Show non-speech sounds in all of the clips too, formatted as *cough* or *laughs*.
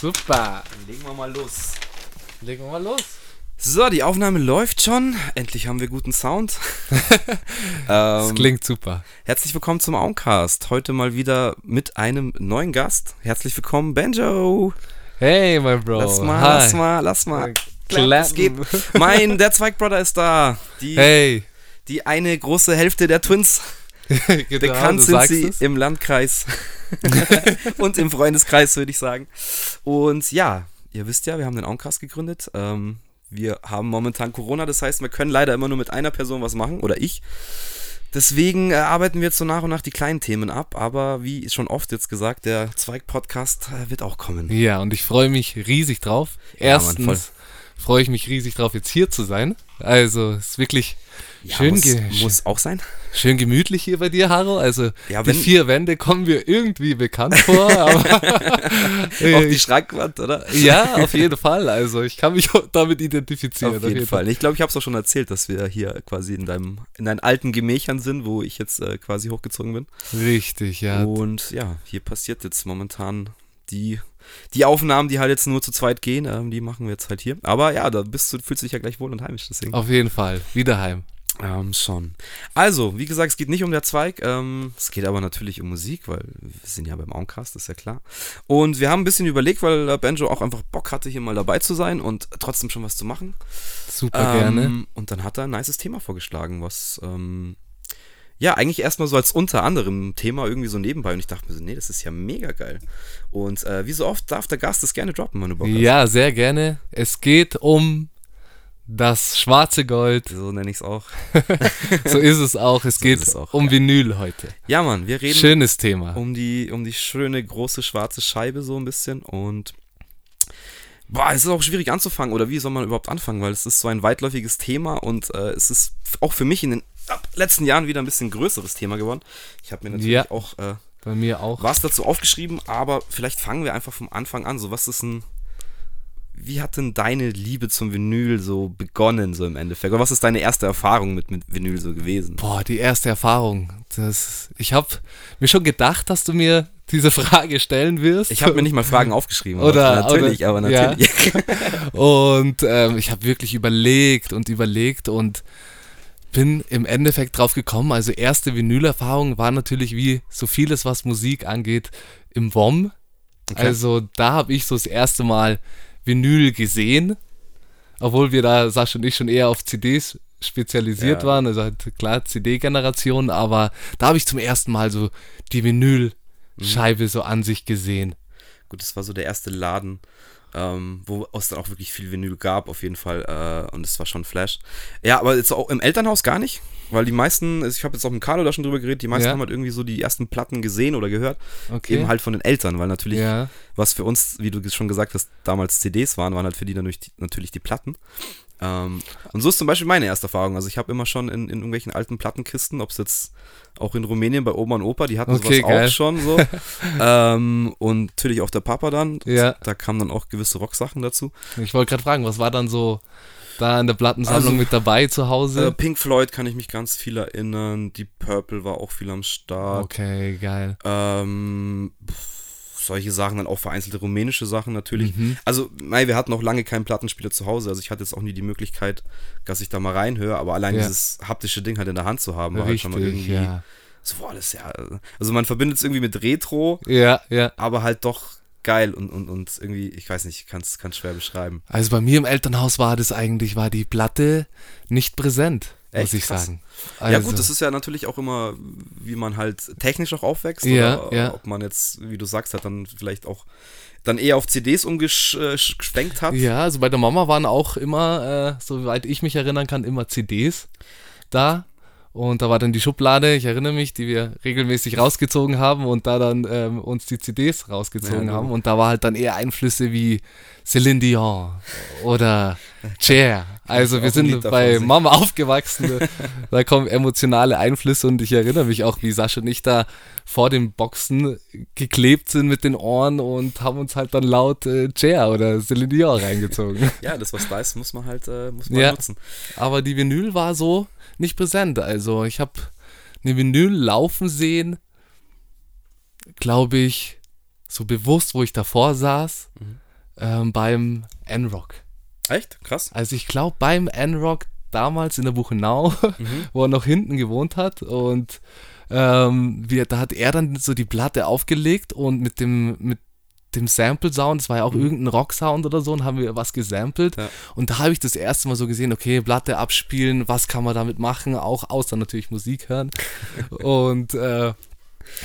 Super. Legen wir mal los. Legen wir mal los. So, die Aufnahme läuft schon. Endlich haben wir guten Sound. *laughs* Das ähm, klingt super. herzlich willkommen zum Auncast. Heute mal wieder mit einem neuen Gast. Herzlich willkommen, Benjo. Hey, mein Bro. Lass mal, Hi. lass mal, lass mal. Geht. Mein, der Zweigbrother ist da. Die, Hey. die eine große Hälfte der Twins. *laughs* genau, Bekannt sind sie es. im Landkreis *laughs* und im Freundeskreis, würde ich sagen. Und ja, ihr wisst ja, wir haben den Auncast gegründet. Ähm, wir haben momentan Corona, das heißt, wir können leider immer nur mit einer Person was machen, oder ich. Deswegen äh, arbeiten wir jetzt so nach und nach die kleinen Themen ab, aber wie schon oft jetzt gesagt, der Zweig-Podcast äh, wird auch kommen. Ja, und ich freue mich riesig drauf. Ja, Mann. Erstens freue ich mich riesig drauf, jetzt hier zu sein. Also, es ist wirklich Ja, schön, muss, muss auch sein. schön gemütlich hier bei dir, Haro. Also, Ja, die vier Wände kommen mir irgendwie bekannt vor, *laughs* Auf die *laughs* Schrankwand, oder? ja, auf jeden Fall. Also, ich kann mich damit identifizieren. Auf jeden Fall. Ich glaube, ich habe es auch schon erzählt, dass wir hier quasi in deinem, in deinen alten Gemächern sind, wo ich jetzt äh, quasi hochgezogen bin. Richtig, ja. Und ja, hier passiert jetzt momentan die, die Aufnahmen, die halt jetzt nur zu zweit gehen, ähm, die machen wir jetzt halt hier. Aber ja, da bist du, fühlst du dich ja gleich wohl und heimisch, deswegen. Auf jeden Fall. Wiederheim. Ähm, schon. Also, wie gesagt, es geht nicht um der Zweig, ähm, es geht aber natürlich um Musik, weil wir sind ja beim Auncast, ist ja klar. Und wir haben ein bisschen überlegt, weil äh, Benjo auch einfach Bock hatte, hier mal dabei zu sein und trotzdem schon was zu machen. Super gerne. Ähm, und dann hat er ein nices Thema vorgeschlagen, was ähm, ja eigentlich erstmal so als unter anderem Thema irgendwie so nebenbei. Und ich dachte mir so, nee, das ist ja mega geil. Und äh, wie so oft darf der Gast das gerne droppen, wenn du Bock Ja, sehr gerne. Es geht um das schwarze Gold. So nenne ich es auch. *laughs* So ist es auch. Es geht ist es auch, um Vinyl heute. Ja, Mann, wir reden Schönes Thema. um die, um die schöne große schwarze Scheibe so ein bisschen. Und boah, es ist auch schwierig anzufangen. Oder wie soll man überhaupt anfangen? Weil es ist so ein weitläufiges Thema und äh, es ist auch für mich in den letzten Jahren wieder ein bisschen größeres Thema geworden. Ich habe mir natürlich Ja. auch äh, Bei mir auch. was dazu aufgeschrieben, aber vielleicht fangen wir einfach vom Anfang an. So, was ist ein. Wie hat denn deine Liebe zum Vinyl so begonnen, so im Endeffekt? Oder was ist deine erste Erfahrung mit, mit Vinyl so gewesen? Boah, die erste Erfahrung. Das, ich habe mir schon gedacht, dass du mir diese Frage stellen wirst. Ich habe mir nicht mal Fragen *laughs* aufgeschrieben. Oder- natürlich, oder- aber ja. natürlich. *laughs* Und ähm, ich habe wirklich überlegt und überlegt und bin im Endeffekt drauf gekommen. Also erste Vinylerfahrung war natürlich wie so vieles, was Musik angeht, im WOM. Also da habe ich so das erste Mal Vinyl gesehen, obwohl wir da, Sascha und ich, schon eher auf CDs spezialisiert Ja. waren, also halt klar CD-Generation, aber da habe ich zum ersten Mal so die Vinylscheibe so an sich gesehen. Gut, das war so der erste Laden, ähm, wo es dann auch wirklich viel Vinyl gab, auf jeden Fall. Äh, und es war schon Flash. Ja, aber jetzt auch im Elternhaus gar nicht, weil die meisten, also ich habe jetzt auch mit Carlo da schon drüber geredet, die meisten Ja. haben halt irgendwie so die ersten Platten gesehen oder gehört. Okay. Eben halt von den Eltern, weil natürlich, Ja. was für uns, wie du schon gesagt hast, damals CDs waren, waren halt für die natürlich die, natürlich die Platten. Ähm, und so ist zum Beispiel meine erste Erfahrung. Also ich habe immer schon in, in irgendwelchen alten Plattenkisten, ob es jetzt auch in Rumänien bei Oma und Opa, die hatten Okay, sowas geil. auch schon so. *laughs* ähm, und natürlich auch der Papa dann. Ja. Da kamen dann auch gewisse Rocksachen dazu. Ich wollte gerade fragen, was war dann so da in der Plattensammlung Also, mit dabei zu Äh, Hause? Pink Floyd kann ich mich ganz viel erinnern. Deep Purple war auch viel am Start. okay, geil. Ähm, solche Sachen, dann auch vereinzelte rumänische Sachen natürlich. Mhm. Also, mei, wir hatten noch lange keinen Plattenspieler zu Hause. Also ich hatte jetzt auch nie die Möglichkeit, dass ich da mal reinhöre, aber allein Ja. dieses haptische Ding halt in der Hand zu haben, war halt schon mal Richtig, irgendwie. ja. So, boah, das ja. Also man verbindet es irgendwie mit Retro, Ja, ja. aber halt doch geil und, und, und irgendwie, ich weiß nicht, ich kann es schwer beschreiben. Also bei mir im Elternhaus war das eigentlich, war die Platte nicht präsent, muss Echt? ich Krass. sagen. ja Also, gut, das ist ja natürlich auch immer, wie man halt technisch auch aufwächst. Ja, oder ja. ob man jetzt, wie du sagst, halt dann vielleicht auch dann eher auf CDs umgeschwenkt hat. Ja, also bei der Mama waren auch immer, äh, soweit ich mich erinnern kann, immer CDs da. Und da war dann die Schublade, ich erinnere mich, die wir regelmäßig rausgezogen haben und da dann ähm, uns die CDs rausgezogen Ja, haben. Und da war halt dann eher Einflüsse wie Céline Dion oder Cher. *laughs* Also wir sind bei. Mama aufgewachsen. *laughs* da kommen emotionale Einflüsse und ich erinnere mich auch, wie Sascha und ich da vor den Boxen geklebt sind mit den Ohren und haben uns halt dann laut äh, Cher oder Celine Dion reingezogen. Ja, das, was da ist, muss man halt äh, muss man Ja. nutzen. Aber die Vinyl war so nicht präsent. Also ich habe eine Vinyl laufen sehen, glaube ich, so bewusst, wo ich davor saß, ähm, beim N-Rock. Echt? Krass. Also ich glaube beim N-Rock damals in der Buchenau, *laughs* Mhm. wo er noch hinten gewohnt hat und ähm, wir, da hat er dann so die Platte aufgelegt und mit dem, mit dem Sample-Sound, das war ja auch irgendein Rock-Sound oder so, und haben wir was gesampelt. Mhm. Ja. Und da habe ich das erste Mal so gesehen, okay, Platte abspielen, was kann man damit machen, auch außer natürlich Musik hören. *laughs* und äh,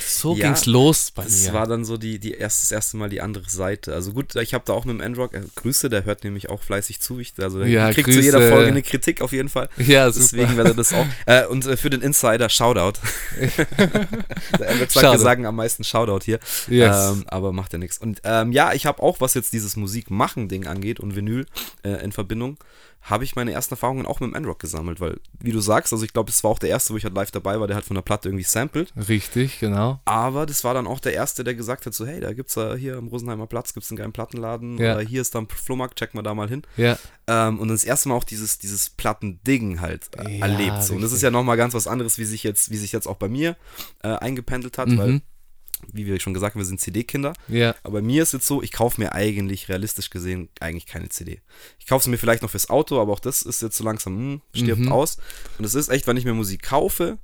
so Ja, ging's los bei Das mir. war dann so die, die erst, das erste Mal die andere Seite. Also gut, ich habe da auch mit dem Endrock, äh, Grüße, der hört nämlich auch fleißig zu. Ich, also der Ja, kriegt Grüße. zu jeder Folge eine Kritik auf jeden Fall. ja, super. Deswegen werde das auch. *laughs* Äh, und äh, für den Insider, Shoutout. *laughs* der Endrock sagt, wir sagen am meisten Shoutout hier. Yes. Ähm, aber macht ja nichts. Und ähm, ja, ich habe auch, was jetzt dieses Musikmachen-Ding angeht und Vinyl äh, in Verbindung, habe ich meine ersten Erfahrungen auch mit dem Endrock gesammelt, weil, wie du sagst, also ich glaube, es war auch der erste, wo ich halt live dabei war, der halt von der Platte irgendwie sampled. Richtig, genau. Aber das war dann auch der Erste, der gesagt hat, so hey, da gibt's ja hier am Rosenheimer Platz, gibt's einen geilen Plattenladen, Ja. oder hier ist da ein Flohmarkt, check mal da mal hin. Ja, Ähm, und dann das erste Mal auch dieses, dieses Plattending halt äh, Ja, erlebt. So. Und das ist ja nochmal ganz was anderes, wie sich jetzt, wie sich jetzt auch bei mir äh, eingependelt hat, weil, mhm. Wie wir schon gesagt haben, wir sind CD-Kinder. ja, Aber bei mir ist jetzt so, ich kaufe mir eigentlich, realistisch gesehen, eigentlich keine CD. Ich kaufe sie mir vielleicht noch fürs Auto, aber auch das ist jetzt so langsam, hm, stirbt Mhm. aus. Und es ist echt, wenn ich mir Musik kaufe,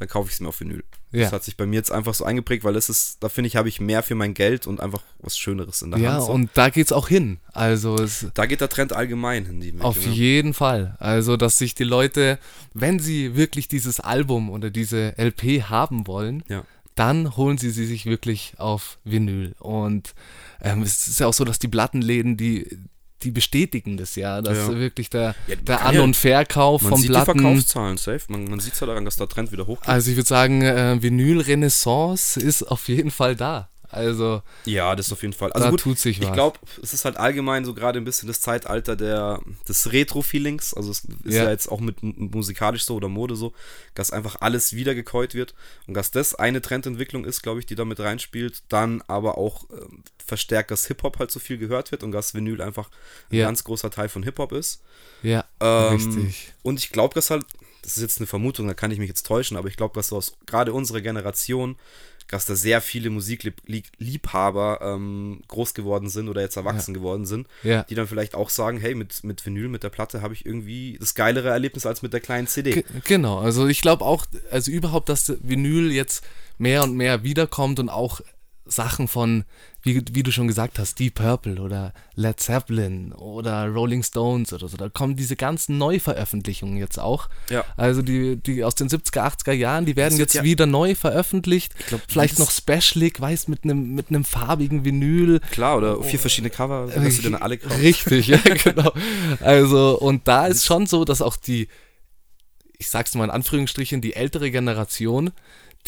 dann kaufe ich es mir auf Vinyl. Ja. Das hat sich bei mir jetzt einfach so eingeprägt, weil das ist, da finde ich, habe ich mehr für mein Geld und einfach was Schöneres in der ja, Hand. So. und da geht's auch hin. Also es, da geht der Trend allgemein hin. Die Auf Entwicklung. jeden Fall. Also, dass sich die Leute, wenn sie wirklich dieses Album oder diese LP haben wollen, Ja. Dann holen sie sie sich wirklich auf Vinyl. Und ähm, es ist ja auch so, dass die Plattenläden, die, die bestätigen das ja, dass Ja. wirklich der, Ja, der An- und Verkauf Man von sieht die Platten. Verkaufszahlen safe. Man, man sieht es ja daran, dass der Trend wieder hochgeht. Also ich würde sagen, äh, Vinyl-Renaissance ist auf jeden Fall da. Also Ja, das auf jeden Fall. Also da gut, tut sich was. ich glaube, es ist halt allgemein so gerade ein bisschen das Zeitalter der, des Retro-Feelings. Also es ist ja. Ja. jetzt auch mit musikalisch so oder Mode so, dass einfach alles wiedergekäut wird und dass das eine Trendentwicklung ist, glaube ich, die da mit reinspielt. Dann aber auch ähm, verstärkt, dass Hip-Hop halt so viel gehört wird und dass Vinyl einfach ein Ja. ganz großer Teil von Hip-Hop ist. ja, Ähm, richtig. Und ich glaube, dass halt, das ist jetzt eine Vermutung, da kann ich mich jetzt täuschen, aber ich glaube, dass so aus gerade unserer Generation, dass da sehr viele Musikliebhaber ähm, groß geworden sind oder jetzt erwachsen geworden sind, Ja. die dann vielleicht auch sagen, hey, mit, mit Vinyl, mit der Platte habe ich irgendwie das geilere Erlebnis als mit der kleinen CD. Ge- Genau, also ich glaube auch, also überhaupt, dass Vinyl jetzt mehr und mehr wiederkommt und auch Sachen von, wie, wie du schon gesagt hast, Deep Purple oder Led Zeppelin oder Rolling Stones oder so, da kommen diese ganzen Neuveröffentlichungen jetzt auch. Ja. Also die, die aus den 70er, 80er Jahren, die werden Das jetzt ja- wieder neu veröffentlicht. glaub, Vielleicht noch Specialik, weiß, mit einem mit einem farbigen Vinyl. Klar, oder vier verschiedene Cover, dass du dann alle kaufst. Richtig, ja, *laughs* genau. Also, und da ist schon so, dass auch die, ich sag's mal in Anführungsstrichen, die ältere Generation,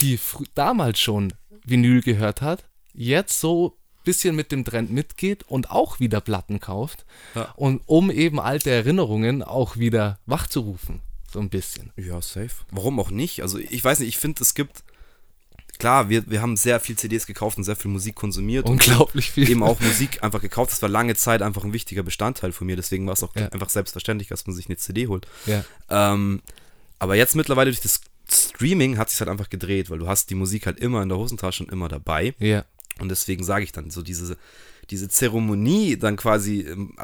die damals schon Vinyl gehört hat, jetzt so bisschen mit dem Trend mitgeht und auch wieder Platten kauft. Ja. Und um eben alte Erinnerungen auch wieder wachzurufen. So ein bisschen. Ja, safe. Warum auch nicht? Also ich weiß nicht, ich finde, es gibt, klar, wir, wir haben sehr viel CDs gekauft und sehr viel Musik konsumiert. und Unglaublich viel. eben auch Musik einfach gekauft. Das war lange Zeit einfach ein wichtiger Bestandteil von mir. Deswegen war es auch Ja. einfach selbstverständlich, dass man sich eine CD holt. Ja, Ähm, aber jetzt mittlerweile durch das Streaming hat sich halt einfach gedreht, weil du hast die Musik halt immer in der Hosentasche und immer dabei. ja. Und deswegen sage ich dann so diese, diese Zeremonie dann quasi, ähm,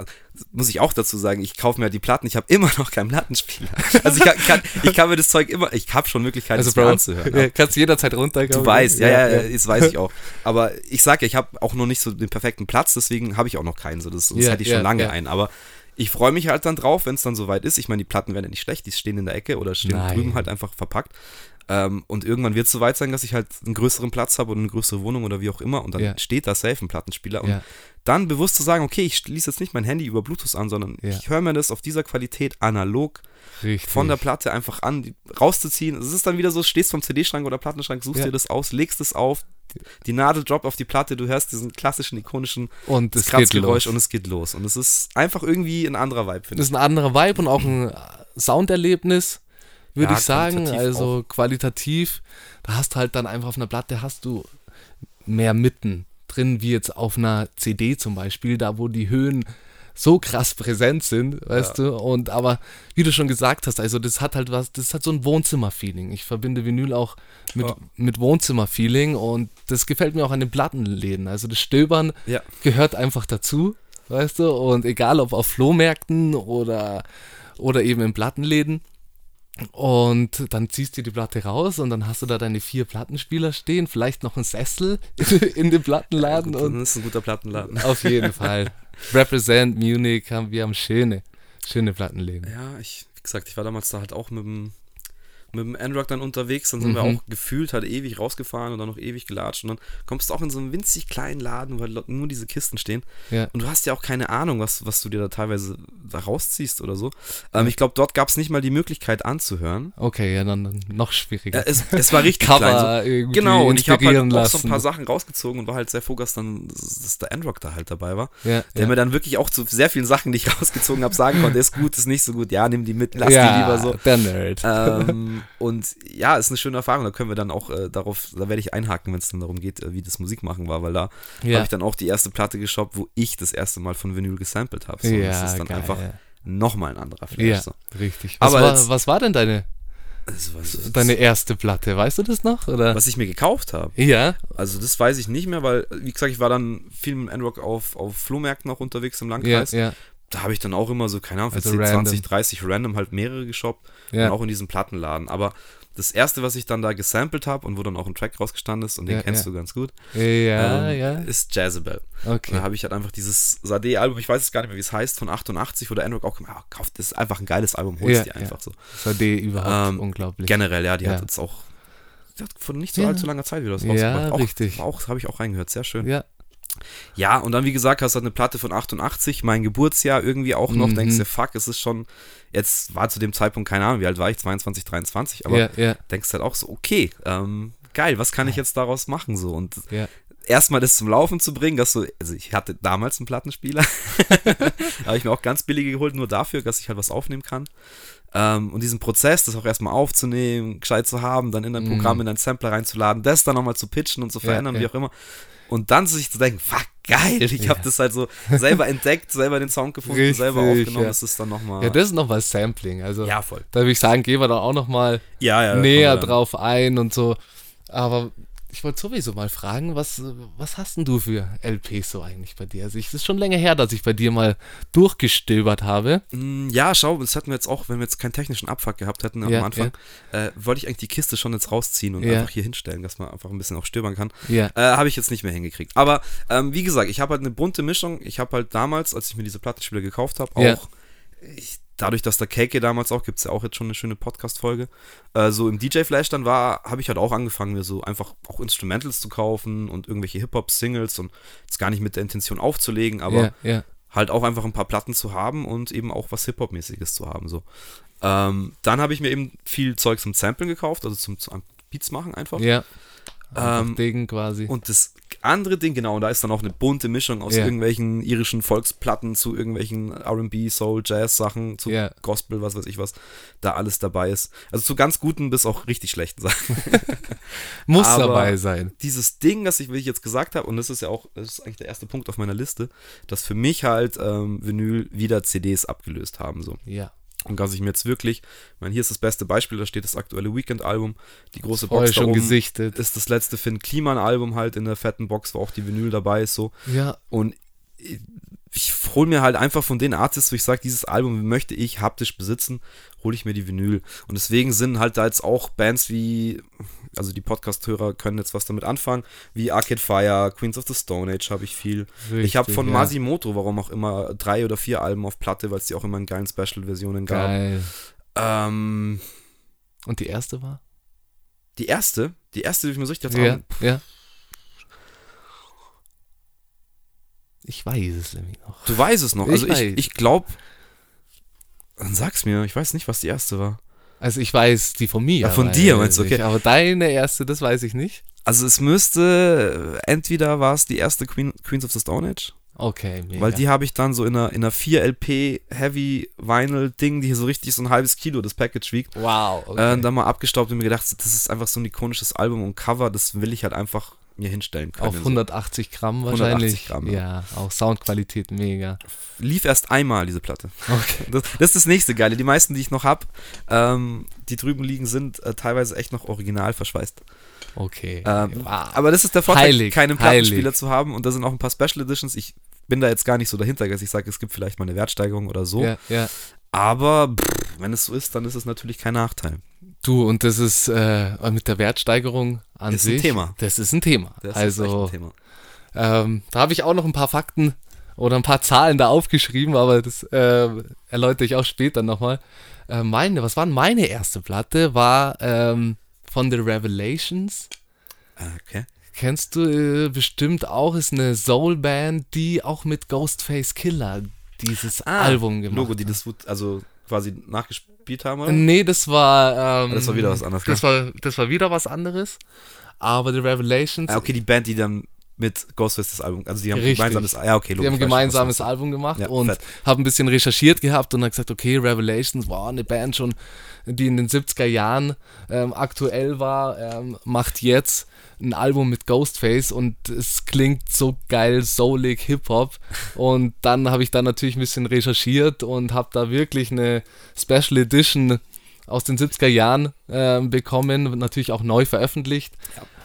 muss ich auch dazu sagen, ich kaufe mir halt die Platten, ich habe immer noch keinen Plattenspieler. *laughs* Also ich kann, ich kann mir das Zeug immer, ich habe schon Möglichkeiten, Also, es Bro, anzuhören. ja, kannst du jederzeit runter. Du weißt, ja, ja, ja, das weiß ich auch. Aber ich sage ja, ich habe auch noch nicht so den perfekten Platz, deswegen habe ich auch noch keinen. So, das, das Ja, hätte ich schon ja, lange ja. ein. Aber ich freue mich halt dann drauf, wenn es dann soweit ist. Ich meine, die Platten werden ja nicht schlecht, die stehen in der Ecke oder stehen Nein. drüben halt einfach verpackt. Ähm, und irgendwann wird es soweit sein, dass ich halt einen größeren Platz habe oder eine größere Wohnung oder wie auch immer. Und dann Ja. steht da safe ein Plattenspieler. Und Ja. dann bewusst zu sagen, okay, ich schließe jetzt nicht mein Handy über Bluetooth an, sondern Ja. ich höre mir das auf dieser Qualität analog Richtig. von der Platte einfach an, rauszuziehen. Es ist dann wieder so, stehst vom CD-Schrank oder Plattenschrank, suchst dir das aus, legst es auf, die Nadel droppt auf die Platte, du hörst diesen klassischen, ikonischen und es Kratzgeräusch und es geht los. Und es ist einfach irgendwie ein anderer Vibe, finde ich. ist ein anderer Vibe und auch ein Sounderlebnis, würde Ja, ich sagen. Also qualitativ, da hast du halt dann einfach auf einer Platte hast du mehr Mitten drin, wie jetzt auf einer CD zum Beispiel, da wo die Höhen so krass präsent sind, weißt du, und aber wie du schon gesagt hast, also das hat halt was, das hat so ein Wohnzimmer-Feeling. Ich verbinde Vinyl auch mit, Ja. mit Wohnzimmer-Feeling und das gefällt mir auch an den Plattenläden. Also das Stöbern Ja. gehört einfach dazu weißt du? Und egal ob auf Flohmärkten oder, oder eben in Plattenläden. Und dann ziehst du die Platte raus und dann hast du da deine vier Plattenspieler stehen, vielleicht noch ein Sessel *laughs* in dem Plattenladen. Gut, und das ist ein guter Plattenladen. auf jeden *laughs* Fall. Represent Munich haben wir haben schöne, schöne Plattenläden. Ja, ich, wie gesagt, ich war damals da halt auch mit dem, mit dem Android dann unterwegs, dann sind wir Mhm. auch gefühlt halt ewig rausgefahren und dann noch ewig gelatscht und dann kommst du auch in so einen winzig kleinen Laden, weil dort nur diese Kisten stehen Ja. und du hast ja auch keine Ahnung, was, was du dir da teilweise da rausziehst oder so. Ähm, ich glaube, dort gab es nicht mal die Möglichkeit anzuhören. Okay, ja, dann, noch schwieriger. Ja, es, es war richtig Cover *laughs* klein. So. Genau, und ich habe halt inspirieren auch so ein lassen. paar Sachen rausgezogen und war halt sehr froh, dass dann dass der Androck da halt dabei war. ja, Der mir dann wirklich auch zu sehr vielen Sachen, die ich *laughs* rausgezogen habe, sagen konnte, ist gut, ist nicht so gut, ja, nimm die mit, lass die lieber so. der Nerd. ähm, *laughs* und ja, ist eine schöne Erfahrung. Da können wir dann auch äh, darauf, da werde ich einhaken, wenn es dann darum geht, äh, wie das Musikmachen war, weil da ja, habe ich dann auch die erste Platte geshoppt, wo ich das erste Mal von Vinyl gesampelt habe. So, ja, das ist dann geil. einfach nochmal ein anderer Flash. ja, So. richtig. Was, Aber war, jetzt- was war denn deine, Das war so- deine erste Platte? Weißt du das noch? Oder? was ich mir gekauft habe. Ja, Also das weiß ich nicht mehr, weil, wie gesagt, ich war dann viel mit Androck auf, auf Flohmärkten auch unterwegs im ja, Landkreis. ja, Da habe ich dann auch immer so, keine Ahnung, für Also 10, random. 20, 30 random halt mehrere geshoppt. ja. Und auch in diesem Plattenladen. Aber das erste, was ich dann da gesampelt habe und wo dann auch ein Track rausgestanden ist, und den Ja, kennst ja. du ganz gut, Ja, ähm, ja. ist Jezebel. Und da Okay. habe ich halt einfach dieses Sade-Album, ich weiß es gar nicht mehr, wie es heißt, von 88, wo der Androck auch gemacht kauft, das ist einfach ein geiles Album, holst Ja, dir ja. einfach so. Das die überhaupt Ähm, unglaublich. Generell, ja, die Ja. hat jetzt auch, die hat vor nicht so Ja. allzu langer Zeit wieder Ja, rausgebracht. Auch, richtig. Auch, habe ich auch reingehört, sehr schön. Ja, Ja, und dann, wie gesagt, hast du halt eine Platte von 88, mein Geburtsjahr irgendwie auch noch, Mhm. denkst du, fuck, es ist schon, jetzt war zu dem Zeitpunkt, keine Ahnung, wie alt war ich, 22, 23, aber ja, ja, denkst halt auch so, okay, ähm, geil, was kann ich jetzt daraus machen so und ja. erstmal das zum Laufen zu bringen, dass so, also ich hatte damals einen Plattenspieler, *laughs* habe ich mir auch ganz billige geholt, nur dafür, dass ich halt was aufnehmen kann. Ähm, und diesen Prozess, das auch erstmal aufzunehmen, gescheit zu haben, dann in ein Mhm. Programm, in einen Sampler reinzuladen, das dann nochmal zu pitchen und zu Ja, verändern, wie ja. auch immer. Und dann sich zu denken, fuck, geil, ich habe Ja. das halt so selber entdeckt, selber den Sound gefunden, selber Richtig, aufgenommen, ja. das ist dann nochmal. Ja, das ist nochmal Sampling. Also, ja, voll. da würde ich sagen, gehen wir da auch nochmal Ja, ja. näher drauf ein und so. Aber ich wollte sowieso mal fragen, was, was hast denn du für LPs so eigentlich bei dir? Also, ich, es ist schon länger her, dass ich bei dir mal durchgestöbert habe. Mm, Ja, schau, das hätten wir jetzt auch, wenn wir jetzt keinen technischen Abfuck gehabt hätten Ja, am Anfang, äh, wollte ich eigentlich die Kiste schon jetzt rausziehen und Ja. einfach hier hinstellen, dass man einfach ein bisschen auch stöbern kann. Ja, Äh, habe ich jetzt nicht mehr hingekriegt. Aber ähm, wie gesagt, ich habe halt eine bunte Mischung. Ich habe halt damals, als ich mir diese Plattenspieler gekauft habe, auch Ja. ich, dadurch, dass der KK damals auch, gibt es ja auch jetzt schon eine schöne Podcast-Folge, äh, so im DJ-Flash dann war, habe ich halt auch angefangen, mir so einfach auch Instrumentals zu kaufen und irgendwelche Hip-Hop-Singles und jetzt gar nicht mit der Intention aufzulegen, aber ja, ja. halt auch einfach ein paar Platten zu haben und eben auch was Hip-Hop-mäßiges zu haben. So. Ähm, dann habe ich mir eben viel Zeug zum Samplen gekauft, also zum, zum Beats machen einfach. Ja. Ähm, Ähm, quasi. Und das andere Ding, genau, und da ist dann auch eine bunte Mischung aus Ja. irgendwelchen irischen Volksplatten zu irgendwelelchen RB, Soul, Jazz-Sachen, zu Ja. Gospel, was weiß ich was, da alles dabei ist. Also zu ganz guten bis auch richtig schlechten Sachen. *laughs* Muss aber- dabei sein. Dieses Ding, das ich, wie ich jetzt gesagt habe, und das ist ja auch, das ist eigentlich der erste Punkt auf meiner Liste, dass für mich halt ähm, Vinyl wieder CDs abgelöst haben. So. Ja. Und dass ich mir jetzt wirklich, ich meine, hier ist das beste Beispiel, da steht das aktuelle Weekend-Album, die große Box da schon oben gesichtet. ist das letzte Finn Kliman-Album halt in der fetten Box, wo auch die Vinyl dabei ist, so. Ja, Und ich, ich hole mir halt einfach von den Artists, wo ich sage, dieses Album möchte ich haptisch besitzen, hole ich mir die Vinyl. Und deswegen sind halt da jetzt auch Bands wie, also die Podcast-Hörer können jetzt was damit anfangen, wie Arcade Fire, Queens of the Stone Age habe ich viel. ich habe Richtig, von ja. Masimoto, warum auch immer, drei oder vier Alben auf Platte, weil es die auch immer in geilen Special-Versionen gab. geil. Ähm, Und die erste war? die erste, die erste, die ich mir so richtig Ja, auch, ja. Ich weiß es nämlich noch. Du weißt es noch. Ich Also ich, weiß. ich glaube, dann sag's mir, ich weiß nicht, was die erste war. Also ich weiß die von mir. Ah, von dir, meinst du, ich, okay. Aber deine erste, das weiß ich nicht. Also es müsste, entweder war es die erste Queen, Queens of the Stone Age, Okay, mega. weil die habe ich dann so in einer, in einer 4LP Heavy Vinyl Ding, die hier so richtig so ein halbes Kilo das Package wiegt, Wow, okay. äh, dann mal abgestaubt und mir gedacht, das ist einfach so ein ikonisches Album und Cover, das will ich halt einfach mir hinstellen können. Auf 180 Gramm 180 wahrscheinlich. Gramm, ja. ja. auch Soundqualität mega. Lief erst einmal diese Platte. Okay. Das, das ist das nächste Geile. Die meisten, die ich noch habe, ähm, die drüben liegen, sind äh, teilweise echt noch original verschweißt. Okay. Ähm, wow. Aber das ist der Vorteil, Heilig, keinen heilig. Plattenspieler zu haben. Und da sind auch ein paar Special Editions. Ich bin da jetzt gar nicht so dahinter, dass ich sage, es gibt vielleicht mal eine Wertsteigerung oder so. Ja, ja. Aber pff, wenn es so ist, dann ist es natürlich kein Nachteil. Du, und das ist äh, mit der Wertsteigerung an Ist ein sich. Thema. Das ist ein Thema. Das also, ein Thema. Ähm, da habe ich auch noch ein paar Fakten oder ein paar Zahlen da aufgeschrieben, aber das äh, erläutere ich auch später nochmal. Äh, meine, was war meine erste Platte? War ähm, von The Revelations. Ah, Okay. Kennst du äh, bestimmt auch, ist eine Soul-Band, die auch mit Ghostface Killer dieses Album gemacht Ah, Logo, die hat. das also quasi nachgespielt haben, oder? Nee, das war. Ähm, Das war wieder was anderes, Das war, das war wieder was anderes. Aber The Revelations, Ah, okay, die Band, die dann mit Ghostface das Album, also die haben Richtig. gemeinsames, ja, okay, die haben gemeinsames Album gemacht Ja, und fett. habe ein bisschen recherchiert gehabt und habe gesagt, okay, Revelations, wow, eine Band schon, die in den 70er Jahren ähm, aktuell war, ähm, macht jetzt ein Album mit Ghostface und es klingt so geil, soulig, Hip-Hop. *laughs* Und dann habe ich da natürlich ein bisschen recherchiert und habe da wirklich eine Special Edition aus den 70er Jahren ähm, bekommen, natürlich auch neu veröffentlicht,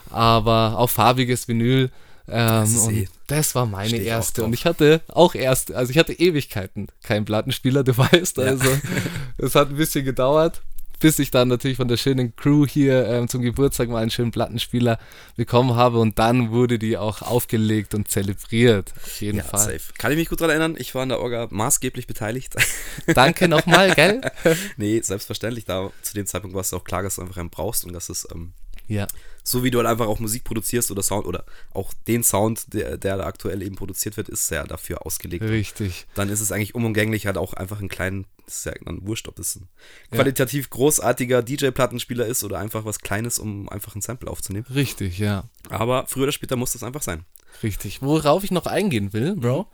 aber auf farbiges Vinyl. Ähm, Das und eh- das war meine Steh erste. Und ich hatte auch erst, also ich hatte Ewigkeiten keinen Plattenspieler, du *laughs* weißt. Also *laughs* es hat ein bisschen gedauert, bis ich dann natürlich von der schönen Crew hier ähm, zum Geburtstag mal einen schönen Plattenspieler bekommen habe. Und dann wurde die auch aufgelegt und zelebriert. Auf jeden Ja, Fall. safe. Kann ich mich gut daran erinnern? Ich war an der Orga maßgeblich beteiligt. *laughs* Danke nochmal, gell? *laughs* nee, selbstverständlich. Da zu dem Zeitpunkt war es auch klar, dass du einfach einen brauchst und dass es ähm, Ja. so wie du halt einfach auch Musik produzierst oder Sound oder auch den Sound, der, der da aktuell eben produziert wird, ist ja dafür ausgelegt. Richtig. Dann ist es eigentlich unumgänglich, halt auch einfach einen kleinen, ist ja dann wurscht, ob das ein Ja. qualitativ großartiger DJ-Plattenspieler ist oder einfach was Kleines, um einfach ein Sample aufzunehmen. Richtig, ja. Aber früher oder später muss das einfach sein. Richtig. Worauf ich noch eingehen will, Bro,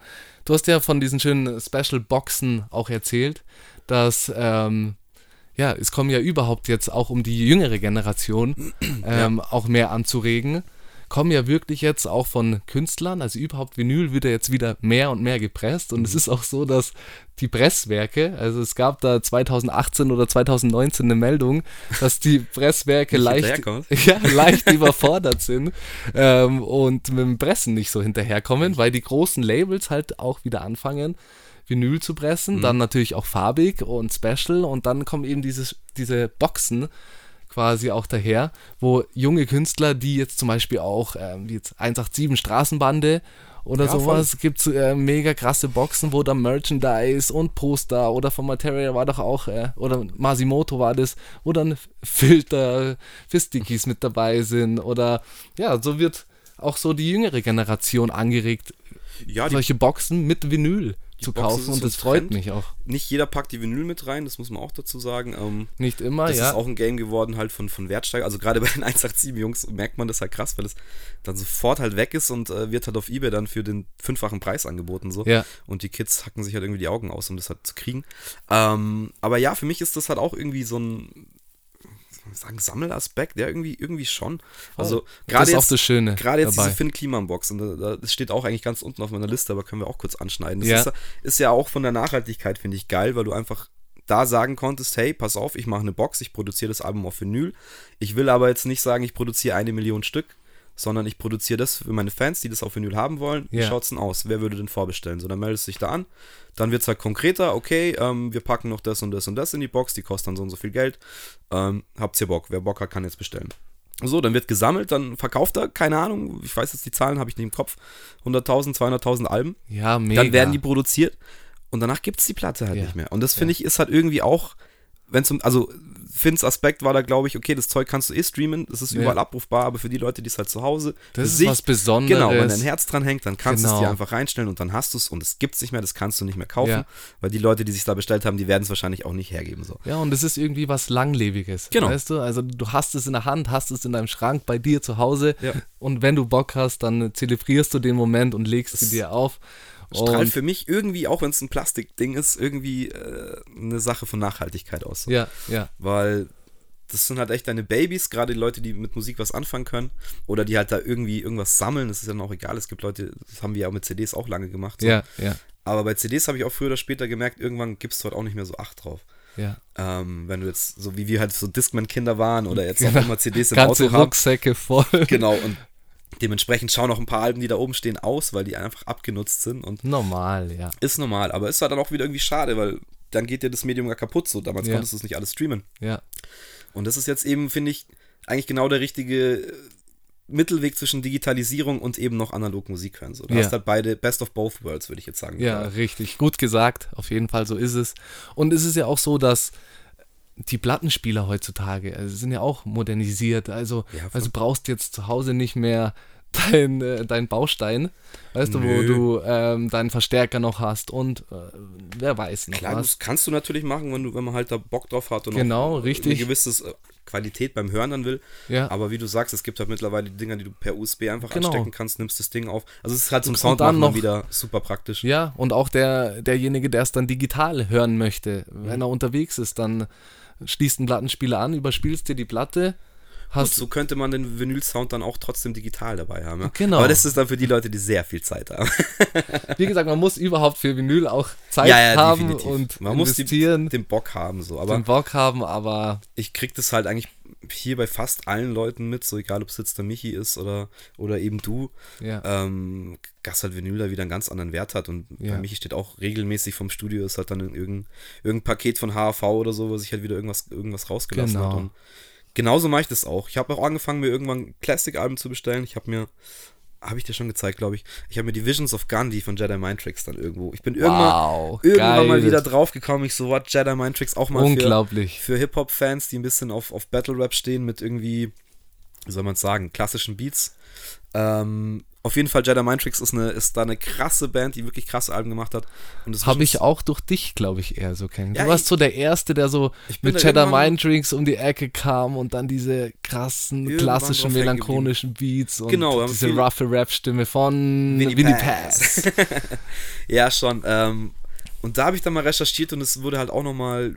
du hast ja von diesen schönen Special Boxen auch erzählt, dass, ähm, ja, es kommen ja überhaupt jetzt auch um die jüngere Generation *clears throat* ähm, auch mehr anzuregen. Kommen ja wirklich jetzt auch von Künstlern, also überhaupt Vinyl wird ja jetzt wieder mehr und mehr gepresst. Und Mhm. es ist auch so, dass die Presswerke, also es gab da 2018 oder 2019 eine Meldung, dass die *laughs* Presswerke leicht, *laughs* ja, leicht *laughs* überfordert sind ähm, und mit dem Pressen nicht so hinterherkommen, weil die großen Labels halt auch wieder anfangen, Vinyl zu pressen, dann natürlich auch farbig und Special. Und dann kommen eben dieses, diese Boxen quasi auch daher, wo junge Künstler, die jetzt zum Beispiel auch, ähm, jetzt 187 Straßenbande oder Ja, sowas, gibt es äh, mega krasse Boxen, wo dann Merchandise und Poster oder von Materia war doch auch, äh, oder Masimoto war das, wo dann Filter, Fistikis mit dabei sind oder ja, so wird auch so die jüngere Generation angeregt, Ja, solche Boxen mit Vinyl zu Boxen kaufen und das freut Trend. mich auch. nicht jeder packt die Vinyl mit rein, das muss man auch dazu sagen. Ähm, Nicht immer, das ja. ist auch ein Game geworden halt von, von Wertsteiger. Also gerade *laughs* bei den 187-Jungs merkt man das halt krass, weil es dann sofort halt weg ist und äh, wird halt auf Ebay dann für den fünffachen Preis angeboten so. Ja. Und die Kids hacken sich halt irgendwie die Augen aus, um das halt zu kriegen. Ähm, aber ja, für mich ist das halt auch irgendwie so ein sagen, Sammelaspekt, ja, irgendwie, irgendwie schon. Also gerade jetzt, das Schöne gerade jetzt dabei. diese Finn Kliman Box und da, das steht auch eigentlich ganz unten auf meiner Liste, aber können wir auch kurz anschneiden. Das Ja. ist, ist ja auch von der Nachhaltigkeit, finde ich, geil, weil du einfach da sagen konntest, hey, pass auf, ich mache eine Box, ich produziere das Album auf Vinyl. Ich will aber jetzt nicht sagen, ich produziere eine Million Stück, sondern ich produziere das für meine Fans, die das auf Vinyl haben wollen. Wie Ja. schaut's denn aus? Wer würde denn vorbestellen? So, dann meldest du dich da an. Dann wird es halt konkreter, okay, ähm, wir packen noch das und das und das in die Box, die kostet dann so und so viel Geld. Ähm, habt ihr Bock? Wer Bock hat, kann jetzt bestellen. So, dann wird gesammelt, dann verkauft er, keine Ahnung, ich weiß jetzt die Zahlen, habe ich nicht im Kopf, 100.000, 200.000 Alben. Ja, mega. Dann werden die produziert und danach gibt es die Platte halt Ja. nicht mehr. Und das finde ich ist halt irgendwie auch, wenn zum, also Finns Aspekt war da, glaube ich, okay, das Zeug kannst du eh streamen, das ist Ja. überall abrufbar, aber für die Leute, die es halt zu Hause Das ist sich- was Besonderes. Genau, wenn dein Herz dran hängt, dann kannst du es Genau. dir einfach reinstellen und dann hast du es und es gibt es nicht mehr, das kannst du nicht mehr kaufen, Ja. weil die Leute, die sich da bestellt haben, die werden es wahrscheinlich auch nicht hergeben. So. Ja, und es ist irgendwie was Langlebiges. Genau. Weißt du? Also du hast es in der Hand, hast es in deinem Schrank bei dir zu Hause. Ja. Und wenn du Bock hast, dann zelebrierst du den Moment und legst sie dir auf. Strahlt für mich irgendwie, auch wenn es ein Plastikding ist, irgendwie äh, eine Sache von Nachhaltigkeit aus. So. ja, ja. Weil das sind halt echt deine Babys, gerade die Leute, die mit Musik was anfangen können oder die halt da irgendwie irgendwas sammeln. Das ist ja auch egal. Es gibt Leute, das haben wir ja auch mit CDs auch lange gemacht. So. Ja, ja, Aber bei CDs habe ich auch früher oder später gemerkt, irgendwann gibst du halt auch nicht mehr so Acht drauf. ja. Ähm, wenn du jetzt, so wie wir halt so Discman-Kinder waren oder jetzt auch Genau. immer CDs im Ganze Auto haben. Rucksäcke voll. Genau, und Dementsprechend schauen auch ein paar Alben, die da oben stehen, aus, weil die einfach abgenutzt sind und Normal, ja. ist normal. Aber ist halt dann auch wieder irgendwie schade, weil dann geht dir das Medium gar kaputt. So, damals Ja. konntest du es nicht alles streamen. Ja. Und das ist jetzt eben, finde ich, eigentlich genau der richtige äh, Mittelweg zwischen Digitalisierung und eben noch analog Musik hören. So, du Ja. hast halt beide Best of Both Worlds, würde ich jetzt sagen. Ja, richtig. Gut gesagt. Auf jeden Fall, so ist es. Und es ist ja auch so, dass die Plattenspieler heutzutage also sind ja auch modernisiert. Also, Ja, also du brauchst jetzt zu Hause nicht mehr dein, äh, dein Baustein, weißt du, wo Nö. du ähm, deinen Verstärker noch hast und äh, wer weiß noch Klar, was. das kannst du natürlich machen, wenn, du, wenn man halt da Bock drauf hat und Genau, auch richtig. eine gewisse äh, Qualität beim Hören dann will. Ja. Aber wie du sagst, es gibt halt mittlerweile die Dinger, die du per USB einfach Genau. anstecken kannst, nimmst das Ding auf. Also es ist halt zum Und Sound dann noch- wieder super praktisch. Ja, und auch der, derjenige, der es dann digital hören möchte, wenn er unterwegs ist, dann schließt einen Plattenspieler an, überspielst dir die Platte, Gut, hast so könnte man den Vinyl-Sound dann auch trotzdem digital dabei haben. Ja? Genau. Aber das ist dann für die Leute, die sehr viel Zeit haben. *laughs* Wie gesagt, man muss überhaupt für Vinyl auch Zeit Ja, ja, haben definitiv. und Man muss die, investieren, den Bock haben. So. Aber den Bock haben, aber ich krieg das halt eigentlich hier bei fast allen Leuten mit, so egal ob es jetzt der Michi ist oder, oder eben du, ja, ähm, dass halt Vinyl da wieder einen ganz anderen Wert hat. Und Ja. bei Michi steht auch regelmäßig vom Studio, ist halt dann in irgendein, irgendein Paket von HAV oder so, wo sich halt wieder irgendwas, irgendwas rausgelassen Genau. hat. Und genauso mache ich das auch. Ich habe auch angefangen, mir irgendwann Classic-Alben zu bestellen. Ich habe mir, habe ich dir schon gezeigt, glaube ich, ich habe mir die Visions of Gandhi von Jedi Mind Tricks dann irgendwo. Ich bin irgendwann, wow, irgendwann mal geil. wieder draufgekommen. Ich so, what, Jedi Mind Tricks auch mal für, unglaublich. für Hip-Hop-Fans, die ein bisschen auf, auf Battle-Rap stehen, mit irgendwie, wie soll man es sagen, klassischen Beats. Ähm, auf jeden Fall, Jedi Mind Tricks ist, eine, ist da eine krasse Band, die wirklich krasse Alben gemacht hat. Und das Habe ich auch durch dich, glaube ich, eher so kennengelernt. Ja, du warst so der Erste, der so mit irgendwann- Mind Drinks um die Ecke kam und dann diese krassen, klassischen, melancholischen Beats und Genau, diese roughe Rap-Stimme von Winnie Winnie, Pass. Pass. *laughs* Ja, schon. Ähm, und da habe ich dann mal recherchiert und es wurde halt auch nochmal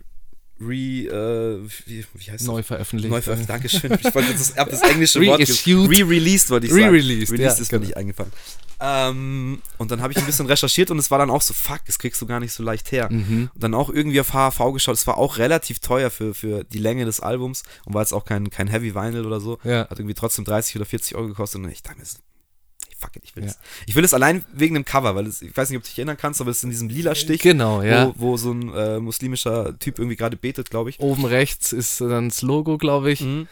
re, äh, wie, wie heißt Neu das? veröffentlicht. Neu veröffentlicht. Dankeschön. Ich wollte jetzt das, hab das englische Wort. Re-released, wollte ich sagen. Re-released, Released ja, ist mir genau. nicht eingefallen. Ähm, und dann habe ich ein bisschen recherchiert und es war dann auch so, fuck, das kriegst du gar nicht so leicht her. Mhm. Und dann auch irgendwie auf HHV geschaut. Es war auch relativ teuer für, für die Länge des Albums und war jetzt auch kein, kein Heavy Vinyl oder so. Ja. Hat irgendwie trotzdem 30 oder 40 Euro gekostet und ich dachte mir, fuck it, ich will Ja. das. Ich will das allein wegen dem Cover, weil es, ich weiß nicht, ob du dich erinnern kannst, aber es ist in diesem lila Stich, Genau, ja. wo, wo so ein äh, muslimischer Typ irgendwie gerade betet, glaube ich. Oben rechts ist dann das Logo, glaube ich. Mhm.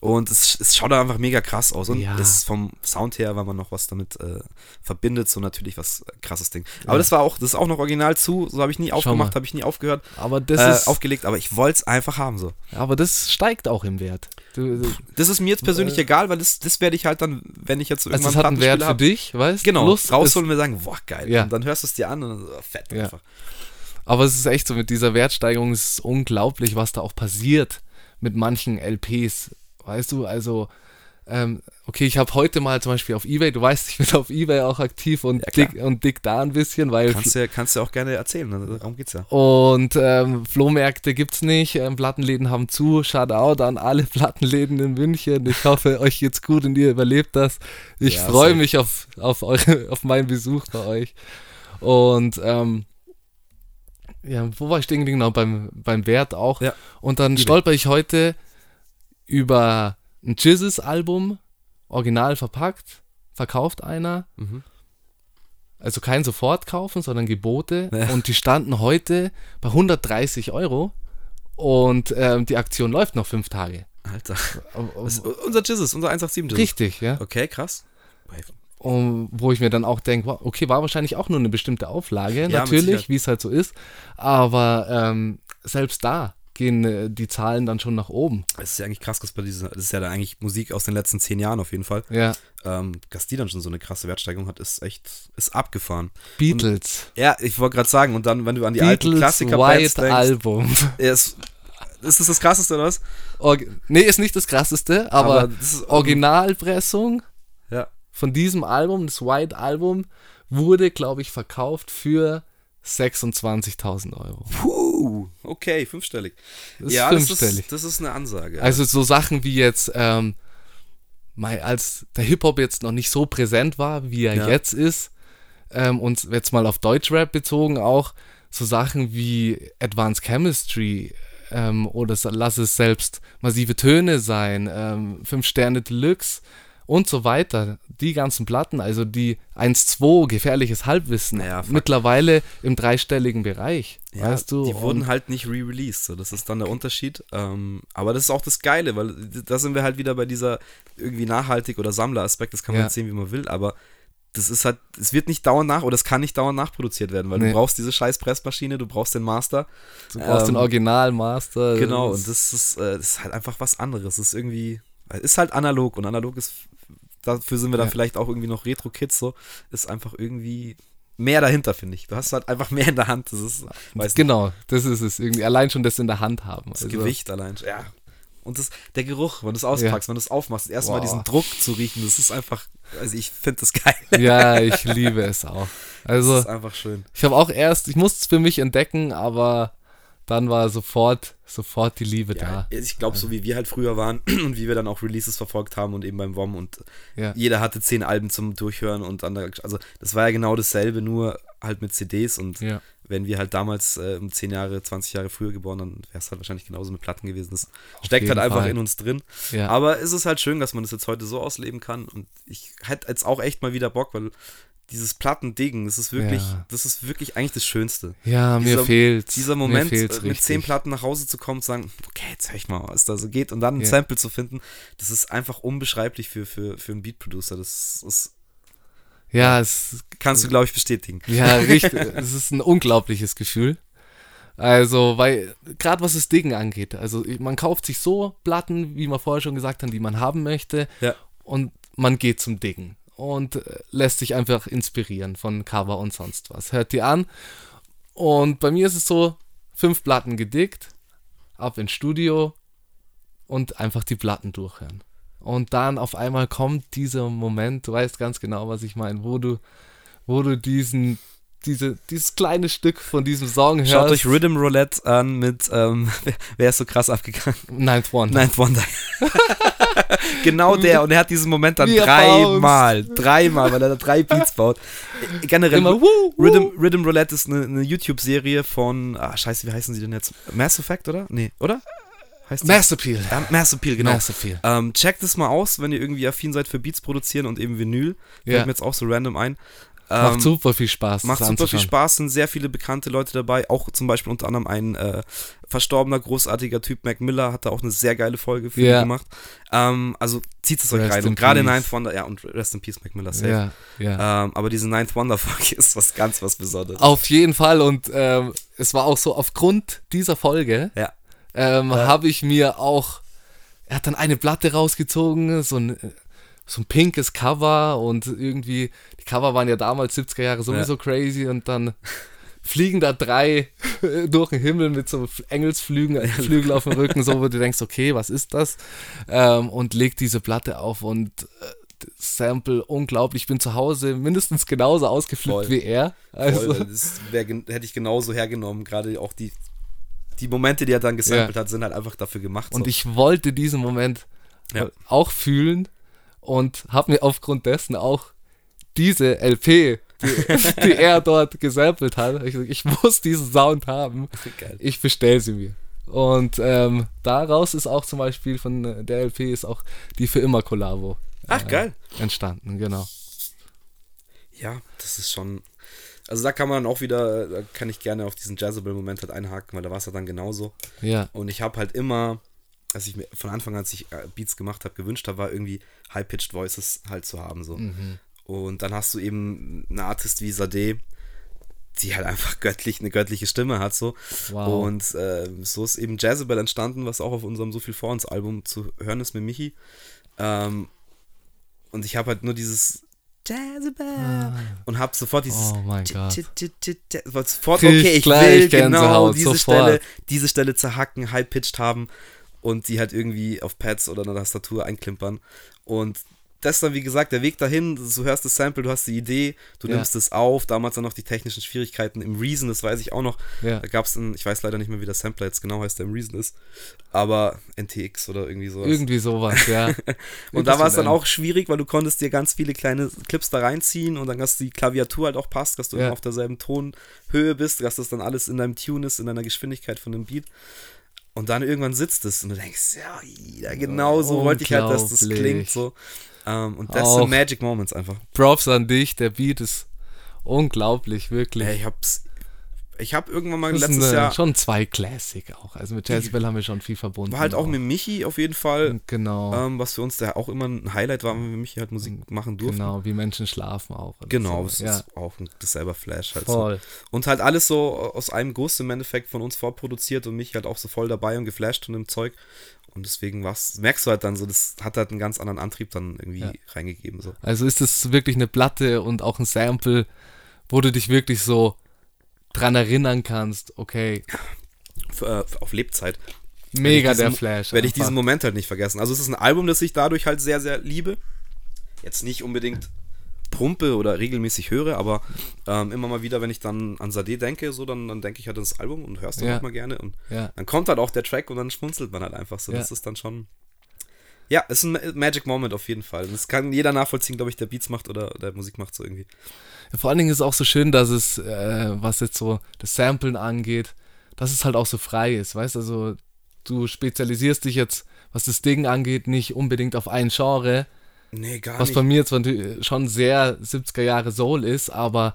Und es, es schaut einfach mega krass aus. Und Ja. das ist vom Sound her, weil man noch was damit äh, verbindet, so natürlich was äh, krasses Ding. Aber das war auch, das ist auch noch original zu, so habe ich nie aufgemacht, habe ich nie aufgehört, Aber das äh, ist, aufgelegt, aber ich wollte es einfach haben so. aber das steigt auch im Wert. Du, du, Das ist mir jetzt persönlich Äh, egal, weil das, das werde ich halt dann, wenn ich jetzt also irgendwann es hat einen Wert Plattenspieler für hab, dich, weißt Genau, Plus rausholen und mir sagen, boah, geil. Ja. Und dann hörst du es dir an und dann so, fett Ja. einfach. Aber es ist echt so, mit dieser Wertsteigerung es ist unglaublich, was da auch passiert mit manchen LPs. Weißt du, also, ähm, okay, ich habe heute mal zum Beispiel auf Ebay, du weißt, ich bin auf Ebay auch aktiv und, Ja, dick, und dick da ein bisschen, weil. Kannst du kannst du auch gerne erzählen, also darum geht's ja. Und ähm, Flohmärkte gibt's nicht, ähm, Plattenläden haben zu. Shoutout an alle Plattenläden in München. Ich hoffe, *laughs* euch geht's gut und ihr überlebt das. Ich Ja, freue mich auf, auf, eure, auf meinen Besuch bei euch. Und ähm, ja, wo war ich stehen geblieben? Genau, beim, beim Wert auch. Ja. Und dann Ebay. stolper ich heute über ein Jizzes-Album, original verpackt, verkauft einer. Mhm. Also kein sofort kaufen, sondern Gebote. *laughs* Ja. Und die standen heute bei 130 Euro. Und ähm, die Aktion läuft noch fünf Tage. Alter. Das ist unser Jizzes, unser 187 Jizzes. Richtig, ja. Okay, krass. Und wo ich mir dann auch denke, wow, okay, war wahrscheinlich auch nur eine bestimmte Auflage, mit natürlich, wie es halt so ist. Aber ähm, selbst da gehen äh, die Zahlen dann schon nach oben. Das ist ja eigentlich krass, dass bei dieser, das ist ja dann eigentlich Musik aus den letzten zehn Jahren auf jeden Fall. Ja, Ähm, dass die dann schon so eine krasse Wertsteigerung hat, ist echt, ist abgefahren. Beatles. Ja, ich wollte gerade sagen, und dann, wenn du an die alten Beatles Klassiker-Bands White denkst, Album. *laughs* ist, ist das das krasseste, oder was? Org nee, ist nicht das krasseste, aber, Aber das Originalpressung Ja. von diesem Album, das White Album, wurde, glaube ich, verkauft für 26.000 Euro. Puh, okay, fünfstellig. Das ist ja, fünfstellig. Das ist, das ist eine Ansage. Also so Sachen wie jetzt, ähm, mal als der Hip-Hop jetzt noch nicht so präsent war, wie er Ja. jetzt ist, ähm, und jetzt mal auf Deutschrap bezogen auch, so Sachen wie Advanced Chemistry ähm, oder lass es selbst massive Töne sein, ähm, Fünf Sterne Deluxe und so weiter. Die ganzen Platten, also die 1-2, gefährliches Halbwissen, fuck. mittlerweile im dreistelligen Bereich. Ja, weißt du? die wurden Und- halt nicht re-released, so, das ist dann der Unterschied. Ähm, aber das ist auch das Geile, weil da sind wir halt wieder bei dieser irgendwie nachhaltig oder Sammleraspekt, das kann man Ja. jetzt sehen, wie man will, aber das ist halt, es wird nicht dauernd nach oder es kann nicht dauernd nachproduziert werden, weil Nee. du brauchst diese scheiß Pressmaschine, du brauchst den Master. Du brauchst Ähm, den Originalmaster. Genau, und das ist, äh, das ist halt einfach was anderes. Das ist irgendwie, ist halt analog und analog ist, dafür sind wir dann Ja. vielleicht auch irgendwie noch Retro-Kids, so, ist einfach irgendwie mehr dahinter, finde ich. Du hast halt einfach mehr in der Hand. Das ist, weiß nicht, Genau, das ist es irgendwie. Allein schon das in der Hand haben. das Also, Gewicht allein. schon, Ja. Und das, der Geruch, wenn du es auspackst, wenn du es aufmachst, erstmal Boah. diesen Druck zu riechen, das ist einfach, also ich finde das geil. *laughs* Ja, ich liebe es auch. Also, das ist einfach schön. ich habe auch erst, ich musste es für mich entdecken, aber dann war sofort, sofort die Liebe Ja, da. ich glaube, so wie wir halt früher waren *clears throat* und wie wir dann auch Releases verfolgt haben und eben beim WOM und Ja. jeder hatte zehn Alben zum Durchhören und dann, also das war ja genau dasselbe, nur halt mit CDs und Ja. wenn wir halt damals äh, um 10 Jahre, 20 Jahre früher geboren, dann wäre es halt wahrscheinlich genauso mit Platten gewesen. Das steckt jeden halt einfach Fall. in uns drin. Ja. Aber es ist halt schön, dass man das jetzt heute so ausleben kann und ich hätte jetzt auch echt mal wieder Bock, weil dieses Plattending, das ist wirklich, Ja. das ist wirklich eigentlich das Schönste. Ja, mir Dieser- fehlt's. Dieser mir Moment, äh, mit richtig. zehn Platten nach Hause zu kommen und zu sagen, okay, jetzt höre ich mal, was da so geht und dann ein Ja. Sample zu finden, das ist einfach unbeschreiblich für, für, für einen Beat-Producer. Das, das Ja, es, kannst du, glaube ich, bestätigen. ja, richtig. *laughs* es ist ein unglaubliches Gefühl. Also, weil, gerade was das Diggen angeht, also man kauft sich so Platten, wie wir vorher schon gesagt haben, die man haben möchte, Ja. und man geht zum Diggen und äh, lässt sich einfach inspirieren von Cover und sonst was. Hört die an. Und bei mir ist es so, fünf Platten gedickt, ab ins Studio und einfach die Platten durchhören. Und dann auf einmal kommt dieser Moment, du weißt ganz genau, was ich meine, wo du, wo du diesen, diese, dieses kleine Stück von diesem Song hörst. Schaut euch Rhythm Roulette an mit, ähm, *laughs* wer ist so krass abgegangen? Ninth One. Ninth Wonder. *laughs* genau der. Und er hat diesen Moment dann dreimal. Dreimal, weil er da drei Beats baut. Äh, Generell, Immer wuh, wuh. Rhythm, Rhythm Roulette ist eine, eine YouTube-Serie von, ah, scheiße, wie heißen sie denn jetzt? Mass Effect, oder? Nee, oder? Heißt? Mass Appeal. Ja, Mass Appeal, genau. Mass Appeal. Ähm, checkt es mal aus, wenn ihr irgendwie affin seid für Beats produzieren und eben Vinyl. Fällt Ja. mir jetzt auch so random ein. Macht Ähm, super viel Spaß. Macht super viel. Spaß, sind sehr viele bekannte Leute dabei, auch zum Beispiel unter anderem ein äh, verstorbener, großartiger Typ, Mac Miller, hat da auch eine sehr geile Folge für ihn gemacht. Ähm, also zieht es euch Rest rein. in Und gerade. Ninth Wonder, ja, und Rest in Peace, Mac Miller, safe. Ja, ja. Ähm, aber diese Ninth Wonder Folge *laughs* ist was ganz was Besonderes. Auf jeden Fall und ähm, es war auch so, aufgrund dieser Folge Ja. ähm, habe ich mir auch, er hat dann eine Platte rausgezogen, so ein, so ein pinkes Cover und irgendwie, die Cover waren ja damals 70er Jahre sowieso crazy und dann fliegen da drei *laughs* durch den Himmel mit so Engelsflügeln Flügel auf dem *laughs* Rücken, so wo du denkst, okay, was ist das? Ähm, und legt diese Platte auf und äh, Sample unglaublich. Ich bin zu Hause mindestens genauso ausgeflippt Voll. wie er. Also, Voll, das wär, hätte ich genauso hergenommen. Gerade auch die, die Momente, die er dann gesampelt hat, sind halt einfach dafür gemacht. Und so. ich wollte diesen Moment Ja. auch fühlen und habe mir aufgrund dessen auch diese LP, die, *laughs* die er dort gesampelt hat, ich, ich muss diesen Sound haben. Geil. Ich bestell sie mir. Und ähm, daraus ist auch zum Beispiel von äh, der LP ist auch die für immer Kollabo Ach, geil. entstanden, genau. Ja, das ist schon. Also da kann man auch wieder, da kann ich gerne auf diesen Jazzable-Moment halt einhaken, weil da war es ja dann genauso. Ja, Und ich habe halt immer, als ich mir von Anfang an, als ich äh, Beats gemacht habe, gewünscht habe, war irgendwie High-Pitched Voices halt zu haben. so. Mhm. Und dann hast du eben eine Artist wie Sade, die halt einfach *laughs* göttlich, eine göttliche Stimme hat so. Wow. Und äh, so ist eben Jazzable entstanden, was auch auf unserem So viel vor uns Album zu hören ist mit Michi. Ähm, und ich habe halt nur dieses Jazzable und habe sofort dieses Ah. Oh mein Gott. Sofort okay, ich will genau diese sofort. Stelle, diese Stelle zerhacken, high-pitched haben und die halt irgendwie auf Pads oder einer Tastatur einklimpern. Und das ist dann, wie gesagt, der Weg dahin, du hörst das Sample, du hast die Idee, du Ja. nimmst es auf, damals dann noch die technischen Schwierigkeiten im Reason, das weiß ich auch noch. Ja. Da gab es einen, ich weiß leider nicht mehr, wie der Sampler jetzt genau heißt, der im Reason ist, aber NTX oder irgendwie sowas. irgendwie sowas, ja. *laughs* Und da war es dann auch schwierig, weil du konntest dir ganz viele kleine Clips da reinziehen und dann, dass die Klaviatur halt auch passt, dass du Ja. immer auf derselben Tonhöhe bist, dass das dann alles in deinem Tune ist, in deiner Geschwindigkeit von dem Beat. Und dann irgendwann sitzt es und du denkst, ja, ja genau so wollte ich halt, dass das klingt so. Ähm, und das Auch. sind Magic Moments einfach. Props an dich, der Beat ist unglaublich, wirklich. Ey, ich hab's. Ich hab irgendwann mal das letztes sind äh, Jahr. schon zwei Classic auch. Also mit Jezebel haben wir schon viel verbunden. War halt auch mit Michi auf jeden Fall. Genau. Ähm, was für uns da auch immer ein Highlight war, wenn wir Michi halt Musik machen durften. Genau, wie Menschen schlafen auch. Genau, so. das ja, ist auch ein, dasselbe Flash halt so. voll. Und halt alles so aus einem Guss im Endeffekt von uns vorproduziert und mich halt auch so voll dabei und geflasht von dem Zeug. Und deswegen was merkst du halt dann so, das hat halt einen ganz anderen Antrieb dann irgendwie Ja. reingegeben. So. Also ist es wirklich eine Platte und auch ein Sample, wo du dich wirklich so dran erinnern kannst, okay, F äh, auf Lebzeit. mega diesen- der Flash. Werde ich diesen Moment halt nicht vergessen. Also es ist ein Album, das ich dadurch halt sehr, sehr liebe. Jetzt nicht unbedingt pumpe oder regelmäßig höre, aber ähm, immer mal wieder, wenn ich dann an Sade denke, so, dann, dann denke ich halt an das Album und hörst dann Ja. auch mal gerne. Und Ja. dann kommt halt auch der Track und dann schmunzelt man halt einfach so. Ja. Das ist dann schon. Ja, es ist ein Ma- Magic Moment auf jeden Fall. Das kann jeder nachvollziehen, glaube ich, der Beats macht oder der Musik macht so irgendwie. Vor allen Dingen ist es auch so schön, dass es, äh, was jetzt so das Samplen angeht, dass es halt auch so frei ist, weißt du? Also du spezialisierst dich jetzt, was das Ding angeht, nicht unbedingt auf ein Genre, Nee, gar was nicht. bei mir natürlich schon sehr 70er Jahre Soul ist, aber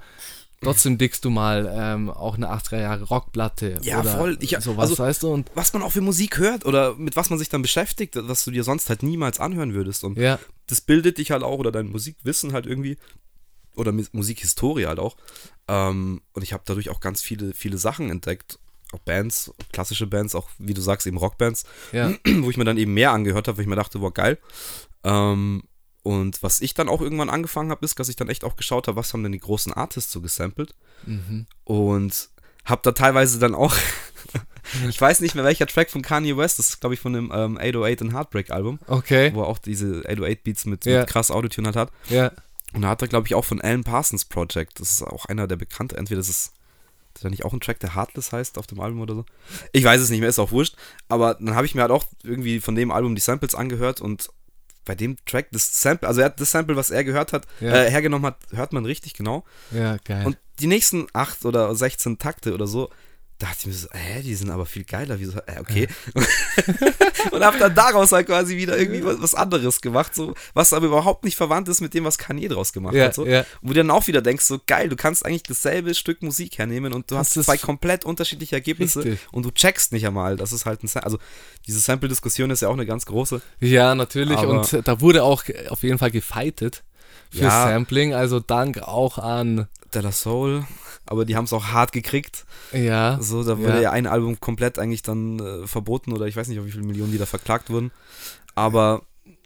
trotzdem dickst du mal ähm, auch eine 80er Jahre Rockplatte Ja, oder voll. Ich- sowas, also- weißt du? Und was man auch für Musik hört oder mit was man sich dann beschäftigt, was du dir sonst halt niemals anhören würdest. Und ja, das bildet dich halt auch oder dein Musikwissen halt irgendwie oder Musikhistorie halt auch. Ähm, und ich habe dadurch auch ganz viele, viele Sachen entdeckt. Auch Bands, klassische Bands, auch wie du sagst, eben Rockbands, ja, *clears throat* wo ich mir dann eben mehr angehört habe, weil ich mir dachte, boah, geil. Ähm, und was ich dann auch irgendwann angefangen habe, ist, dass ich dann echt auch geschaut habe, was haben denn die großen Artists so gesampelt. mhm. Und habe da teilweise dann auch, *laughs* ich weiß nicht mehr welcher Track von Kanye West, das ist glaube ich von dem ähm, 808 and Heartbreak Album, okay, wo er auch diese 808 Beats mit, Ja. mit krass Autotune halt hat. ja, Und da hat er glaube ich auch von Alan Parsons Project, das ist auch einer der bekannten, entweder das ist ist da nicht auch ein Track, der Heartless heißt auf dem Album oder so? Ich weiß es nicht mehr, ist auch wurscht. Aber dann habe ich mir halt auch irgendwie von dem Album die Samples angehört und bei dem Track, das Sample, also er hat das Sample, was er gehört hat, Ja. äh, hergenommen hat, hört man richtig genau. ja, geil. Und die nächsten 8 oder 16 Takte oder so, dachte ich mir so, hä, die sind aber viel geiler. Wieso? Äh, okay. *laughs* und hab dann daraus halt quasi wieder irgendwie was, was anderes gemacht, so, was aber überhaupt nicht verwandt ist mit dem, was Kanye draus gemacht Ja, hat. So. ja. Wo du dann auch wieder denkst, so geil, du kannst eigentlich dasselbe Stück Musik hernehmen und du Das hast zwei komplett unterschiedliche Ergebnisse richtig. und du checkst nicht einmal, das ist halt ein Also diese Sample-Diskussion ist ja auch eine ganz große. Ja, natürlich. Und da wurde auch auf jeden Fall gefightet für Ja. Sampling. Also Dank auch an, Della Soul, aber die haben es auch hart gekriegt. ja, So, da wurde Ja. ja ein Album komplett eigentlich dann äh, verboten oder ich weiß nicht, auf wie viele Millionen die da verklagt wurden. Aber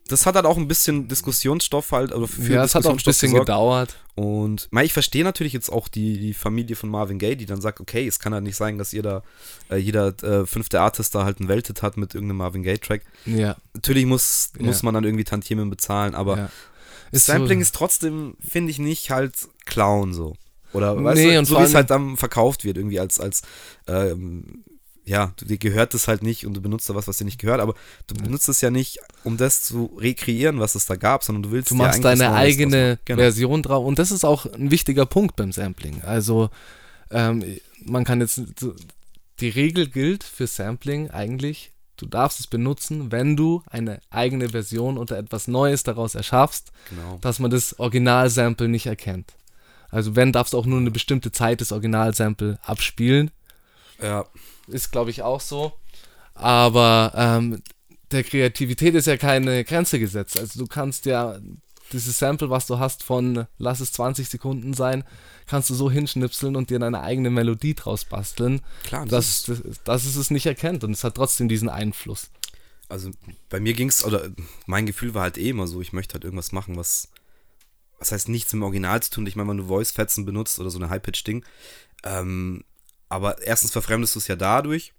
das hat halt auch ein bisschen Diskussionsstoff halt, oder für ja, es hat auch ein bisschen gesorgt. gedauert. Und ich verstehe natürlich jetzt auch die, die Familie von Marvin Gaye, die dann sagt, okay, es kann halt nicht sein, dass jeder, äh, jeder äh, fünfte Artist da halt einen Welthit hat mit irgendeinem Marvin Gaye-Track. Ja, Natürlich muss, Ja. muss man dann irgendwie Tantiemen bezahlen, aber ja. Sampling so, ist trotzdem, finde ich, nicht halt Clown so. Oder Nee, weißt du, und so wie es halt dann verkauft wird, irgendwie als, als ähm, ja, du- dir gehört das halt nicht und du benutzt da was, was dir nicht gehört, aber du benutzt es ja nicht, um das zu rekreieren, was es da gab, sondern du willst Du machst deine eigene. Genau. Version drauf. Und das ist auch ein wichtiger Punkt beim Sampling. Also, ähm, man kann jetzt, die Regel gilt für Sampling eigentlich, du darfst es benutzen, wenn du eine eigene Version oder etwas Neues daraus erschaffst, Genau. dass man das Originalsample nicht erkennt. Also, wenn, darfst du auch nur eine bestimmte Zeit das Originalsample abspielen. Ja, Ist, glaube ich, auch so. Aber ähm, der Kreativität ist ja keine Grenze gesetzt. Also du kannst ja dieses Sample, was du hast von, lass es 20 Sekunden sein, kannst du so hinschnipseln und dir deine eigene Melodie draus basteln, klar. Das dass, dass, dass es es nicht erkennt. Und es hat trotzdem diesen Einfluss. also bei mir ging es, oder mein Gefühl war halt eh immer so, ich möchte halt irgendwas machen, was, was heißt nichts mit dem Original zu tun. Ich meine, wenn du Voice-Fetzen benutzt oder so eine High-Pitch-Ding, ähm, aber erstens verfremdest du es ja dadurch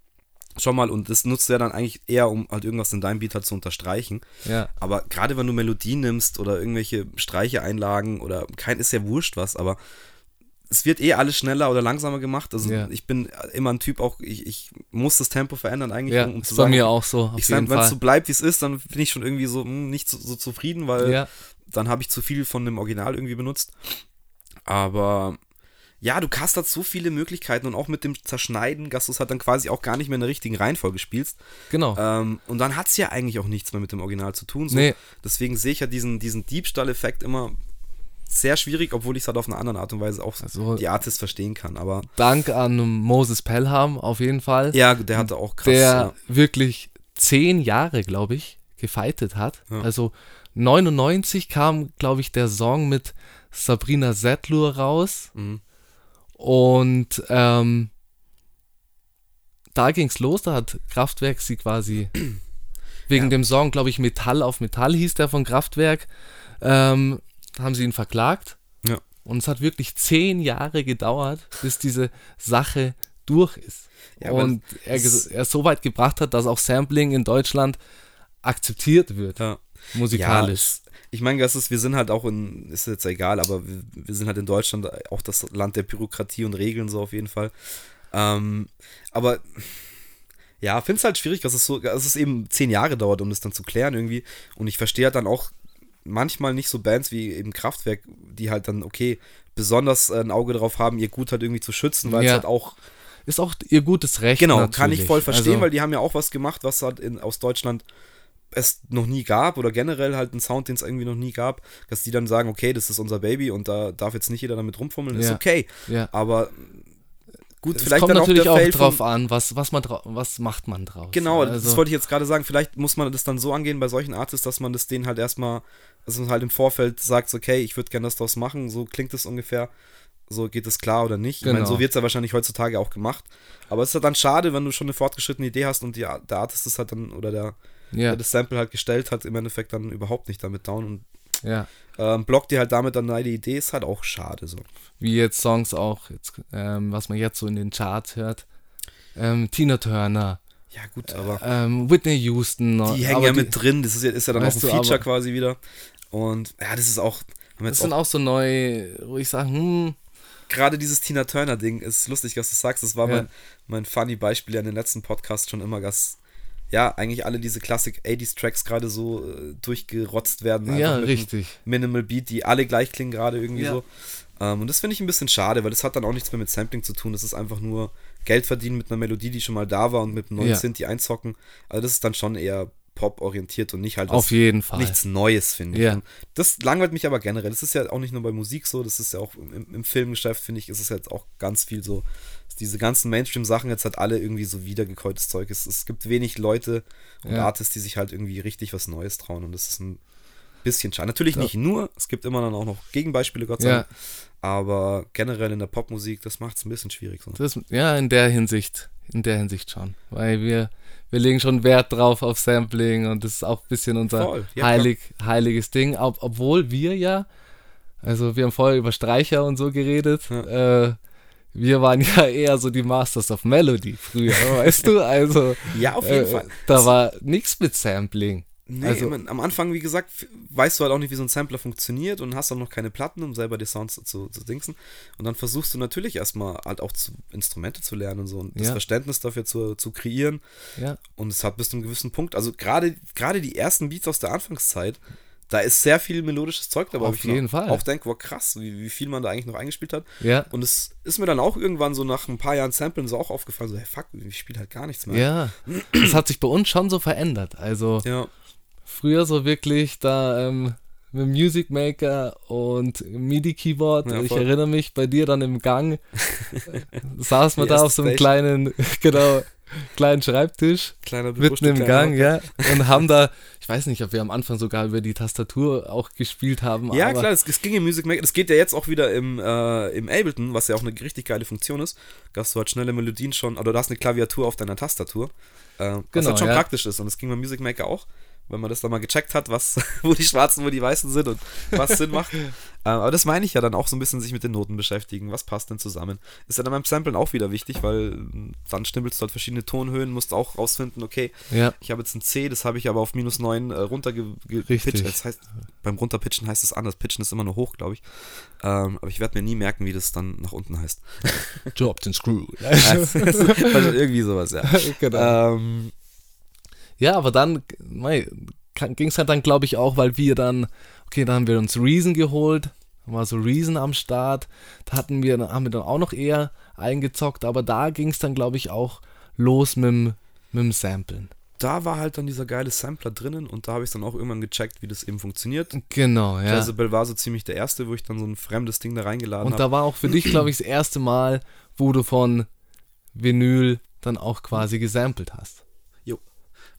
schon mal und das nutzt du ja dann eigentlich eher, um halt irgendwas in deinem Beat halt zu unterstreichen. Ja, Aber gerade wenn du Melodien nimmst oder irgendwelche Streiche einlagen oder kein ist ja wurscht was, aber es wird eh alles schneller oder langsamer gemacht. Also Ja. ich bin immer ein Typ auch, ich, ich muss das Tempo verändern eigentlich, ja um, um zu ist bei sagen, mir auch so. Ich jeden sag, wenn es so bleibt, wie es ist, dann bin ich schon irgendwie so hm, nicht so, so zufrieden, weil Ja, dann habe ich zu viel von dem Original irgendwie benutzt. Aber ja, du hast halt so viele Möglichkeiten und auch mit dem Zerschneiden, dass du es halt dann quasi auch gar nicht mehr in der richtigen Reihenfolge spielst. Genau. Ähm, und dann hat es ja eigentlich auch nichts mehr mit dem Original zu tun. So. Nee. Deswegen sehe ich ja diesen, diesen Diebstahl-Effekt immer sehr schwierig, obwohl ich es halt auf eine andere Art und Weise auch Also- die Artist verstehen kann. Aber Dank an Moses Pelham auf jeden Fall. ja, der hatte auch krass. der ja. wirklich zehn Jahre, glaube ich, gefightet hat. Ja. Also 99 kam, glaube ich, der Song mit Sabrina Setlur raus Mhm. und ähm, da ging's los, da hat Kraftwerk sie quasi *clears throat* wegen Ja. dem Song, glaube ich, Metall auf Metall hieß der von Kraftwerk, ähm, haben sie ihn verklagt. Ja. Und es hat wirklich zehn Jahre gedauert, bis diese Sache durch ist. Ja, und er, es- er so weit gebracht hat, dass auch Sampling in Deutschland akzeptiert wird, Ja. musikalisch. Ja, ich meine, das ist, wir sind halt auch in, ist jetzt egal, aber wir, wir sind halt in Deutschland auch das Land der Bürokratie und Regeln so auf jeden Fall. Ähm, aber ja, finde es halt schwierig, dass es so, dass es eben zehn Jahre dauert, um das dann zu klären irgendwie. Und ich verstehe halt dann auch manchmal nicht so Bands wie eben Kraftwerk, die halt dann, okay, besonders äh, ein Auge drauf haben, ihr Gut halt irgendwie zu schützen, weil es Ja. halt auch Ist auch ihr gutes Recht. Genau, natürlich. kann ich voll verstehen, also, weil die haben ja auch was gemacht, was halt in, aus Deutschland es noch nie gab oder generell halt einen Sound, den es irgendwie noch nie gab, dass die dann sagen, okay, das ist unser Baby und da darf jetzt nicht jeder damit rumfummeln, ist Ja. okay. Ja. Aber gut, Es vielleicht kommt dann auch natürlich auch, Fail drauf an, was, was, man was macht man draus. Genau, also, das wollte ich jetzt gerade sagen, vielleicht muss man das dann so angehen bei solchen Artists, dass man das denen halt erstmal, dass man halt im Vorfeld sagt, okay, ich würde gerne das draus machen, so klingt es ungefähr. So geht es klar oder nicht. Ich meine, Genau. so wird es ja wahrscheinlich heutzutage auch gemacht. Aber es ist halt dann schade, wenn du schon eine fortgeschrittene Idee hast und die, der Artist ist halt dann, oder der, ja, der das Sample halt gestellt hat, im Endeffekt dann überhaupt nicht damit down und ja. ähm, blockt dir halt damit dann eine Idee, ist halt auch schade so. Wie jetzt Songs auch, jetzt, ähm, was man jetzt so in den Charts hört. Ähm, Tina Turner, Ja, gut, aber ähm, Whitney Houston. die hängen ja die- mit drin, das ist ja, ist ja dann auch ein Feature aber- quasi wieder. Und ja, das ist auch, Das sind auch auch so neu, wo ich sage, hm, gerade dieses Tina Turner-Ding ist lustig, dass du sagst. Das war Ja. mein, mein funny Beispiel ja in den letzten Podcasts schon immer, dass ja, eigentlich alle diese Classic 80s Tracks gerade so äh, durchgerotzt werden. ja, richtig. Minimal Beat, die alle gleich klingen gerade irgendwie Ja. so. Ähm, und das finde ich ein bisschen schade, weil das hat dann auch nichts mehr mit Sampling zu tun. Das ist einfach nur Geld verdienen mit einer Melodie, die schon mal da war und mit einem neuen Ja. Synth, die einzocken. Also das ist dann schon eher Pop-orientiert und nicht halt Auf jeden Fall. nichts Neues, finde ich. Ja. Das langweilt mich aber generell. Das ist ja auch nicht nur bei Musik so, das ist ja auch im, im Filmgeschäft, finde ich, ist es jetzt auch ganz viel so. Diese ganzen Mainstream-Sachen jetzt halt alle irgendwie so wiedergekäutes Zeug. Es, es gibt wenig Leute und Ja. Artists, die sich halt irgendwie richtig was Neues trauen und das ist ein bisschen schade. Natürlich Ja. nicht nur, es gibt immer dann auch noch Gegenbeispiele, Gott sei Ja. Dank. Aber generell in der Popmusik, das macht es ein bisschen schwierig. So. Das, ja, in der Hinsicht, in der Hinsicht schon. Weil wir, wir legen schon Wert drauf auf Sampling und das ist auch ein bisschen unser Voll, ja, heilig, heiliges Ding. Ob, obwohl wir ja, also wir haben vorher über Streicher und so geredet, äh, wir waren ja eher so die Masters of Melody früher, *laughs* weißt du? Also Ja, auf jeden äh, Fall. da war nichts mit Sampling. Nee, Also- mein, am Anfang, wie gesagt, weißt du halt auch nicht, wie so ein Sampler funktioniert und hast auch noch keine Platten, um selber die Sounds zu, zu dingsen. Und dann versuchst du natürlich erstmal halt auch zu, Instrumente zu lernen und so und das Ja. Verständnis dafür zu, zu kreieren. Ja, Und es hat bis zu einem gewissen Punkt, also gerade die ersten Beats aus der Anfangszeit, da ist sehr viel melodisches Zeug dabei. Auf jeden Fall. Auch denke, wow, krass, wie, wie viel man da eigentlich noch eingespielt hat. ja, Und es ist mir dann auch irgendwann so nach ein paar Jahren Samplen so auch aufgefallen, so, hey, fuck, ich spiele halt gar nichts mehr. ja. Das hat sich bei uns schon so verändert. Also Ja. früher so wirklich da ähm, mit Music Maker und MIDI-Keyboard. Ja, ich erinnere mich bei dir dann im Gang, *laughs* saß man da auf so einem kleinen, *laughs* genau, *laughs* kleinen Schreibtisch Kleiner mitten im Gang, ja, und haben da, *laughs* ich weiß nicht, ob wir am Anfang sogar über die Tastatur auch gespielt haben. Ja, klar, es, es ging im Music Maker. Das geht ja jetzt auch wieder im, äh, im Ableton, was ja auch eine richtig geile Funktion ist. Dass du halt schnelle Melodien schon, oder du hast eine Klaviatur auf deiner Tastatur. Äh, was Genau, halt schon ja. praktisch ist. Und das ging beim Music Maker auch, wenn man das dann mal gecheckt hat, was, *laughs* wo die schwarzen, wo die weißen sind und was Sinn macht. *laughs* äh, aber das meine ich ja dann auch so ein bisschen sich mit den Noten beschäftigen. Was passt denn zusammen? Ist ja dann beim Samplen auch wieder wichtig, weil äh, dann stimmelst du halt verschiedene Tonhöhen, musst auch rausfinden, okay, Ja, ich habe jetzt ein C, das habe ich aber auf minus 9 äh, runtergepitcht. Das heißt, beim Runterpitchen heißt es anders. Pitchen ist immer nur hoch, glaube ich. Ähm, aber ich werde mir nie merken, wie das dann nach unten heißt. *laughs* dropped and screw. Also, irgendwie sowas, ja. genau. Ähm, Ja, aber dann ging es halt dann, glaube ich, auch, weil wir dann, okay, dann haben wir uns Reason geholt, war so Reason am Start. Da hatten wir, haben wir dann auch noch eher eingezockt, aber da ging es dann, glaube ich, auch los mit dem, mit dem Samplen. Da war halt dann dieser geile Sampler drinnen und da habe ich dann auch irgendwann gecheckt, wie das eben funktioniert. Genau, ja. Jezebel war so ziemlich der erste, wo ich dann so ein fremdes Ding da reingeladen Und habe. da war auch für dich, glaube ich, das erste Mal, wo du von Vinyl dann auch quasi gesampelt hast.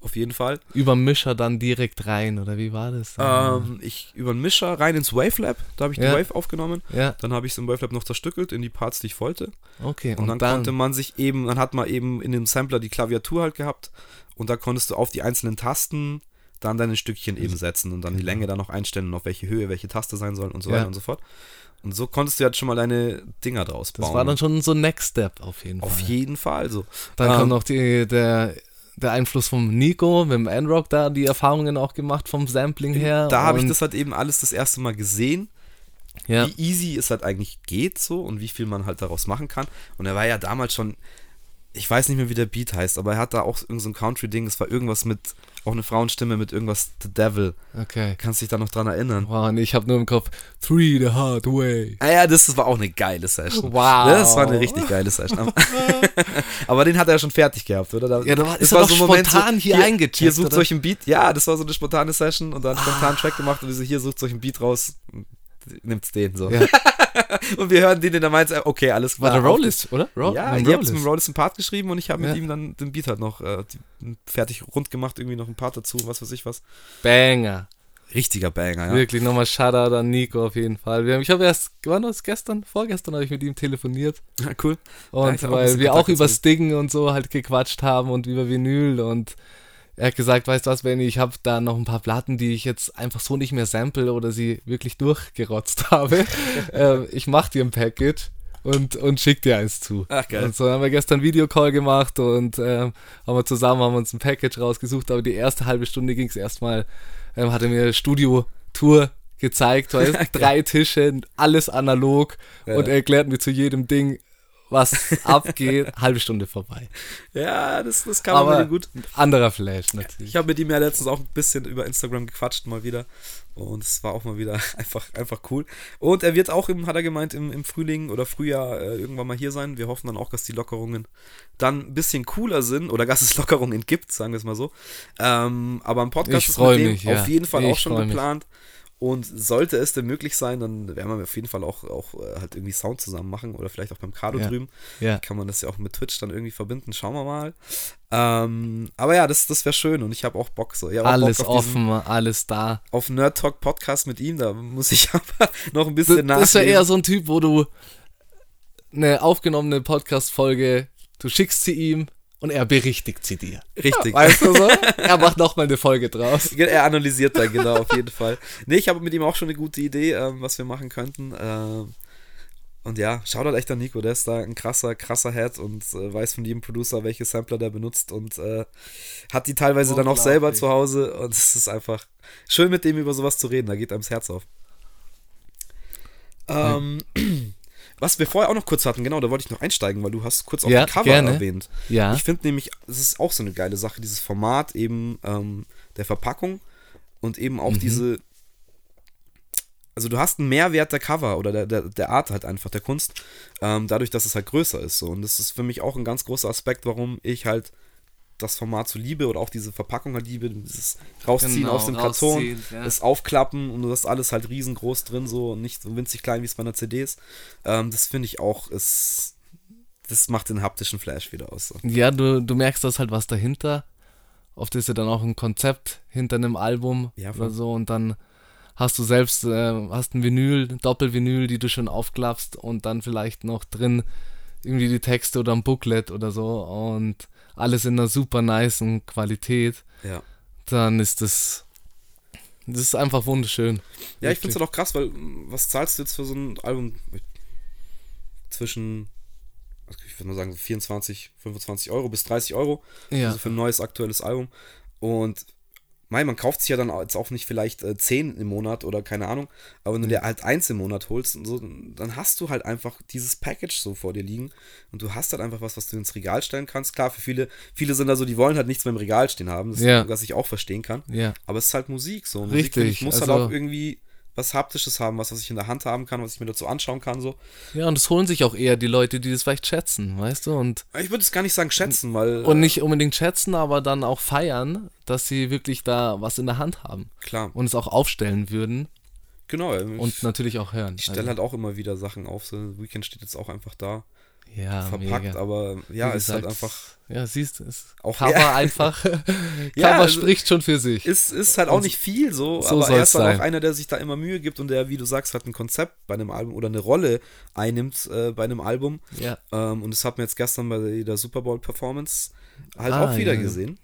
Auf jeden Fall. Über Mischer dann direkt rein, oder wie war das? Ähm, ich über einen Mischer rein ins Wavelab, da habe ich Ja. die Wave aufgenommen. ja, Dann habe ich es im Wavelab noch zerstückelt in die Parts, die ich wollte. okay. Und, dann, konnte man sich eben, dann hat man eben in dem Sampler die Klaviatur halt gehabt und da konntest du auf die einzelnen Tasten dann deine Stückchen eben setzen und dann die Länge dann noch einstellen und auf welche Höhe welche Taste sein sollen und so Ja. weiter und so fort. Und so konntest du jetzt schon mal deine Dinger draus bauen. das war dann schon so Next Step auf jeden auf Fall. jeden Fall so. Dann Ähm, kommt noch die, der, der Einfluss vom Nico, mit dem N-Rock da, die Erfahrungen auch gemacht vom Sampling her. Da habe ich das halt eben alles das erste Mal gesehen, Ja, wie easy es halt eigentlich geht so und wie viel man halt daraus machen kann. Und er war ja damals schon, ich weiß nicht mehr, wie der Beat heißt, aber er hat da auch irgend so ein Country-Ding, es war irgendwas mit, auch eine Frauenstimme mit irgendwas The Devil. okay. Kannst dich da noch dran erinnern? Wow, und ich habe nur im Kopf, Three the hard way. Ah ja, das war auch eine geile Session. Wow. Das war eine richtig geile Session. *laughs* Aber- den hat er ja schon fertig gehabt, oder? Da, Ja, da war- das doch so ein Moment spontan hier eingecheckt, Hier sucht oder? euch ein Beat. Ja, das war so eine spontane Session und dann spontan einen Track gemacht und wir so, hier sucht euch ein Beat raus, nimmt's den so. Ja. *laughs* und wir hören den in der meint, okay, alles War klar. der Rollis, oder? Ro Ja, habt Rollis. mit Rollis einen Part geschrieben und ich habe mit Ja. ihm dann den Beat halt noch äh, fertig rund gemacht, irgendwie noch ein Part dazu, was weiß ich was. Banger. Richtiger Banger, ja. Wirklich nochmal Shoutout an Nico auf jeden Fall. Haben, ich habe erst, wann war das gestern? Vorgestern habe ich mit ihm telefoniert. *laughs* Ja, cool. Ja, Und ich auch ein weil bisschen wir auch über. Sting und so halt gequatscht haben und über Vinyl und er hat gesagt, weißt du was, Benny, ich habe da noch ein paar Platten, die ich jetzt einfach so nicht mehr sample oder sie wirklich durchgerotzt *laughs* habe. ähm, ich mach dir ein Package und, und schick dir eins zu. Ach, geil. Und so haben wir gestern Videocall gemacht und ähm, haben wir zusammen haben uns ein Package rausgesucht, aber die erste halbe Stunde ging es erstmal, ähm, hat er mir Studio-Tour gezeigt, weißt, *laughs* drei Tische, alles analog Ja. und er erklärt mir zu jedem Ding, was abgeht, *laughs* halbe Stunde vorbei. Ja, das, das kann man gut. anderer Flash natürlich. Ich habe mit ihm ja letztens auch ein bisschen über Instagram gequatscht mal wieder. Und es war auch mal wieder *laughs* einfach, einfach cool. Und er wird auch, im, hat er gemeint, im, im Frühling oder Frühjahr äh, irgendwann mal hier sein. Wir hoffen dann auch, dass die Lockerungen dann ein bisschen cooler sind oder dass es *laughs* Lockerungen gibt, sagen wir es mal so. Ähm, aber ein Podcast Ich ist mit dem mich, ja. auf jeden Fall Ich auch schon freu mich. Und sollte es denn möglich sein, dann werden wir auf jeden Fall auch, auch äh, halt irgendwie Sound zusammen machen oder vielleicht auch beim Kado Ja. drüben Ja. kann man das ja auch mit Twitch dann irgendwie verbinden. Schauen wir mal. Ähm, aber ja, das, das wäre schön und ich habe auch Bock so. Auch Alles Bock auf diesen- offen, alles da. Auf Nerd Talk Podcast mit ihm, da muss ich *laughs* aber noch ein bisschen Das, das wäre nachlesen. eher so ein Typ, wo du eine aufgenommene Podcast-Folge, du schickst sie ihm und er berichtigt sie dir. Richtig. Weißt du so? Er macht nochmal eine Folge draus. Er analysiert dann genau, auf jeden Fall. Nee, ich habe mit ihm auch schon eine gute Idee, ähm, was wir machen könnten. Ähm, und ja, schaut halt echt an Nico, der ist da ein krasser, krasser Head und äh, weiß von jedem Producer, welche Sampler der benutzt und äh, hat die teilweise dann auch selber zu Hause und es ist einfach schön mit dem über sowas zu reden, da geht einem das Herz auf. Ähm, *clears throat* was wir vorher auch noch kurz hatten, genau, da wollte ich noch einsteigen, weil du hast kurz auch Ja, Cover gerne. erwähnt. Ja. Ich finde nämlich, das ist auch so eine geile Sache, dieses Format eben ähm, der Verpackung und eben Mhm. auch diese. Also du hast einen Mehrwert der Cover oder der, der, der Art halt einfach, der Kunst, ähm, dadurch, dass es halt größer ist. So. Und das ist für mich auch ein ganz großer Aspekt, warum ich halt das Format so liebe oder auch diese Verpackung halt liebe, dieses Rausziehen Genau, aus dem Karton, ja. das Aufklappen und du hast alles halt riesengroß drin, so und nicht so winzig klein, wie es bei einer CD ist. Ähm, das finde ich auch, ist, das macht den haptischen Flash wieder aus. So. Ja, du, du merkst, da ist halt was dahinter. Oft ist ja dann auch ein Konzept hinter einem Album Ja, oder so und dann hast du selbst, äh, hast ein Vinyl, ein Doppelvinyl, die du schon aufklappst und dann vielleicht noch drin irgendwie die Texte oder ein Booklet oder so und alles in einer super nicen Qualität, Ja. dann ist das, das ist einfach wunderschön. Ja, ich finde es halt auch krass, weil mm, was zahlst du jetzt für so ein Album zwischen, also ich würde mal sagen, so 24, 25 Euro bis 30 Euro Ja. also für ein neues aktuelles Album. Und mein, man kauft sich ja dann jetzt auch nicht vielleicht äh, 10 im Monat oder keine Ahnung, aber wenn du dir halt eins im Monat holst und so, dann hast du halt einfach dieses Package so vor dir liegen und du hast halt einfach was, was du ins Regal stellen kannst. Klar, für viele, viele sind da so, die wollen halt nichts mehr im Regal stehen haben, das Ja. was ich auch verstehen kann. Ja. Aber es ist halt Musik so. Musik, Richtig, ich, muss halt also- auch irgendwie was Haptisches haben, was, was ich in der Hand haben kann, was ich mir dazu anschauen kann. So. Ja, und es holen sich auch eher die Leute, die das vielleicht schätzen, weißt du? Und, Ich würde es gar nicht sagen schätzen, weil. und nicht unbedingt schätzen, aber dann auch feiern, dass sie wirklich da was in der Hand haben äh, klar, und es auch aufstellen würden genau. und natürlich auch hören. ich stelle halt auch immer wieder Sachen auf. So, Weekend steht jetzt auch einfach da, ja, verpackt, mega. aber ja, Wie ist halt einfach. Ja, siehst du, ist Auch- Cover *laughs* ja. einfach. Cover Ja, spricht schon für sich. Ist, ist halt auch nicht viel so, so aber er ist halt auch einer, der sich da immer Mühe gibt und der, wie du sagst, halt ein Konzept bei einem Album oder eine Rolle einnimmt äh, bei einem Album. ja. Ähm, und das hat man jetzt gestern bei der Super Bowl Performance halt Ah, auch wieder ja. gesehen.